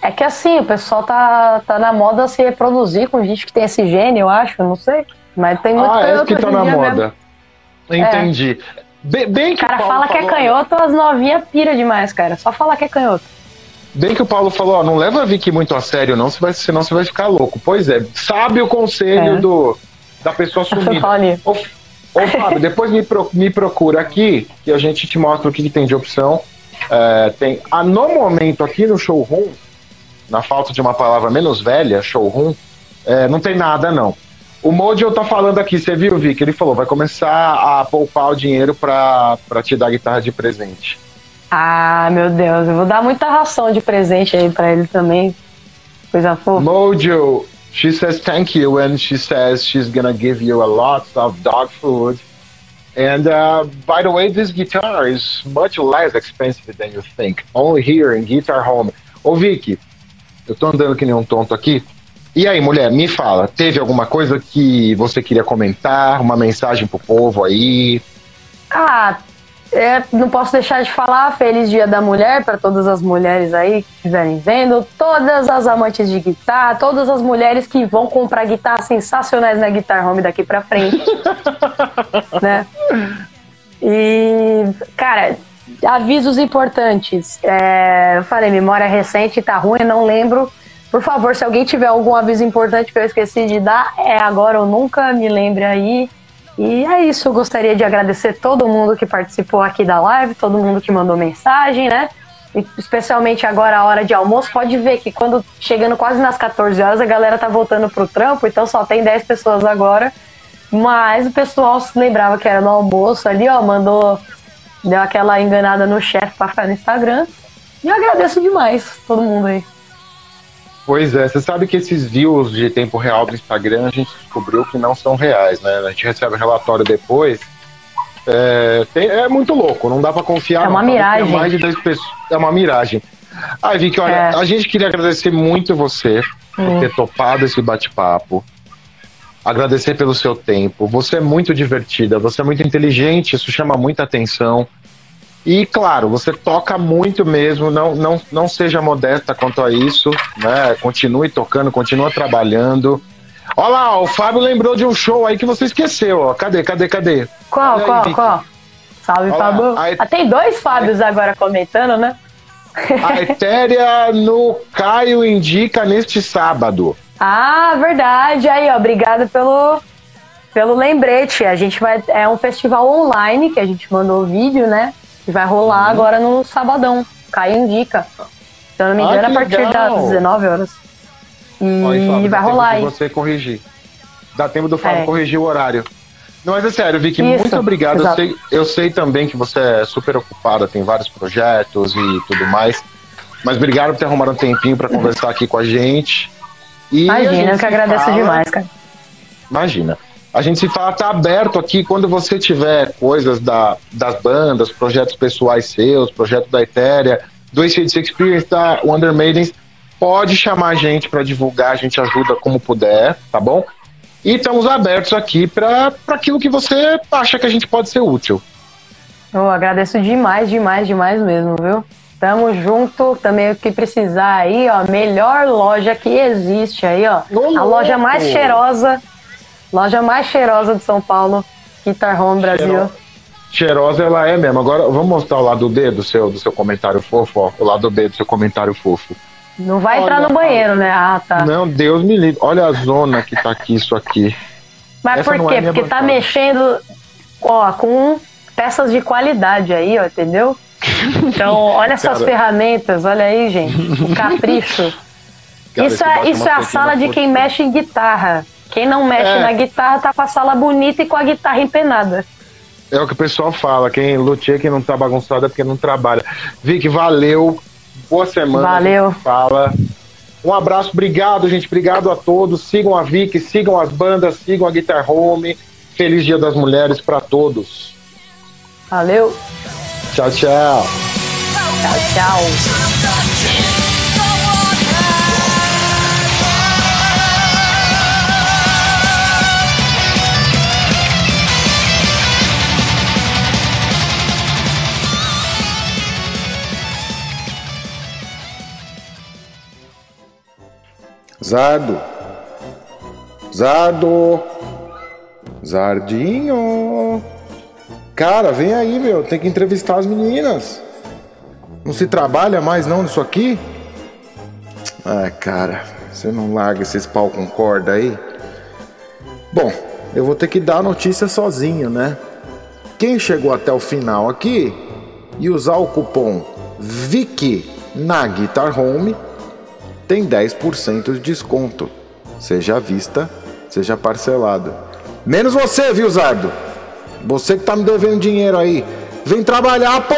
É que assim, o pessoal tá, tá na moda se reproduzir com gente que tem esse gene, eu acho, não sei. Mas tem muito ah, é canhoto. É que tá na moda. Mesmo. Entendi. É. Bem, bem que o cara fala que é canhoto, as novinhas pira demais, cara. Só falar que é canhoto. Bem que o Paulo falou, ó, não leva a Vicky muito a sério, não, senão você vai ficar louco. Pois é, sabe o conselho é. do, da pessoa sumida. Ô, Fábio, depois me, pro, me procura aqui, que a gente te mostra o que, que tem de opção. É, tem, ah, no momento aqui no showroom, na falta de uma palavra menos velha, showroom, é, não tem nada não. O Mojo tá falando aqui, você viu, Vicky? Ele falou, vai começar a poupar o dinheiro para te dar guitarra de presente. Ah, meu Deus, eu vou dar muita ração de presente aí para ele também. Coisa fofa. Mojo, she says thank you and she says she's gonna give you a lot of dog food. And uh, by the way, this guitar is much less expensive than you think. Only here in Guitar Home. Ô Vicky, eu tô andando que nem um tonto aqui. E aí, mulher, me fala, teve alguma coisa que você queria comentar? Uma mensagem pro povo aí? Ah, é, não posso deixar de falar Feliz Dia da Mulher para todas as mulheres aí que estiverem vendo, todas as amantes de guitarra, todas as mulheres que vão comprar guitarras sensacionais na Guitar Home daqui para frente, né? E, cara, avisos importantes. É, eu falei, memória recente tá ruim, não lembro. Por favor, se alguém tiver algum aviso importante que eu esqueci de dar, é agora ou nunca, me lembre aí. E é isso, eu gostaria de agradecer todo mundo que participou aqui da live, todo mundo que mandou mensagem, né? E especialmente agora a hora de almoço, pode ver que quando chegando quase nas 14 horas a galera tá voltando pro trampo, então só tem 10 pessoas agora. Mas o pessoal se lembrava que era no almoço ali, ó, mandou, deu aquela enganada no chefe pra ficar no Instagram. E eu agradeço demais todo mundo aí. Pois é, você sabe que esses views de tempo real do Instagram a gente descobriu que não são reais, né? A gente recebe o relatório depois. É, tem, é muito louco, não dá para confiar. É uma não, miragem. Mais de 10 pessoas, é uma miragem. Ah, Vicky, olha, é. a gente queria agradecer muito você por hum. ter topado esse bate-papo. Agradecer pelo seu tempo. Você é muito divertida, você é muito inteligente, isso chama muita atenção. E claro, você toca muito mesmo, não, não, não seja modesta quanto a isso, né? Continue tocando, continue trabalhando. Olha lá, o Fábio lembrou de um show aí que você esqueceu, ó. Cadê, cadê, cadê? Qual, qual, aí, qual? Salve, Fábio. Lá, ah, tem dois Fábios agora comentando, né? A Etéria no Caio indica neste sábado. Ah, verdade. Aí, ó, obrigado pelo, pelo lembrete. A gente vai. É um festival online que a gente mandou o vídeo, né? Que vai rolar uhum. agora no sabadão. Caio indica. Se eu não me engano, ah, a partir legal. das 19 horas. E Ó, Fábio, vai rolar aí. você corrigir. Dá tempo do Fábio é. corrigir o horário. Não, mas é sério, Vicky, Isso, muito obrigado. Eu sei, eu sei, também que você é super ocupada, tem vários projetos e tudo mais. Mas obrigado por ter arrumado um tempinho para conversar aqui com a gente. E Imagina, eu que agradeço fala... demais, cara. Imagina. A gente se fala, tá aberto aqui quando você tiver coisas da, das bandas, projetos pessoais seus, projeto da Etérea, do ACDC Experience, da Wonder Maidens, pode chamar a gente para divulgar, a gente ajuda como puder, tá bom? E estamos abertos aqui para aquilo que você acha que a gente pode ser útil. Eu agradeço demais, demais, demais mesmo, viu? Tamo junto, também o que precisar aí, ó, melhor loja que existe aí, ó. a loja mais cheirosa Loja mais cheirosa de São Paulo, Guitar Home Brasil. Cheirosa ela é mesmo. Agora vamos mostrar o lado B do seu, do seu comentário fofo, ó. O lado B do seu comentário fofo. Não vai Olha, entrar no banheiro, né? Ah, tá. Não, Deus me livre. Olha a zona que tá aqui, isso aqui. Mas Essa por quê? É Porque tá mexendo, ó, com peças de qualidade aí, ó, entendeu? Então, olha essas Cara... ferramentas, olha aí, gente. O capricho. Cara, isso é, isso é a sala de quem mexe em guitarra. Quem não mexe é. na guitarra tá com a sala bonita e com a guitarra empenada. É o que o pessoal fala. Quem luthier, quem não tá bagunçado é porque não trabalha. Vic, valeu. Boa semana. Valeu. Fala. Um abraço, obrigado, gente. Obrigado a todos. Sigam a Vic, sigam as bandas, sigam a Guitar Home. Feliz Dia das Mulheres para todos. Valeu. Tchau, tchau. Tchau, tchau. Zardo. Zardo. Zardinho. Cara, vem aí, meu. Tem que entrevistar as meninas. Não se trabalha mais não nisso aqui? Ah, cara, você não larga esses pau com corda aí? Bom, eu vou ter que dar a notícia sozinho, né? Quem chegou até o final aqui e usar o cupom VICI na Guitar Home tem 10% de desconto, seja à vista, seja parcelado. Menos você, viu, Zardo? Você que tá me devendo dinheiro aí. Vem trabalhar, pô!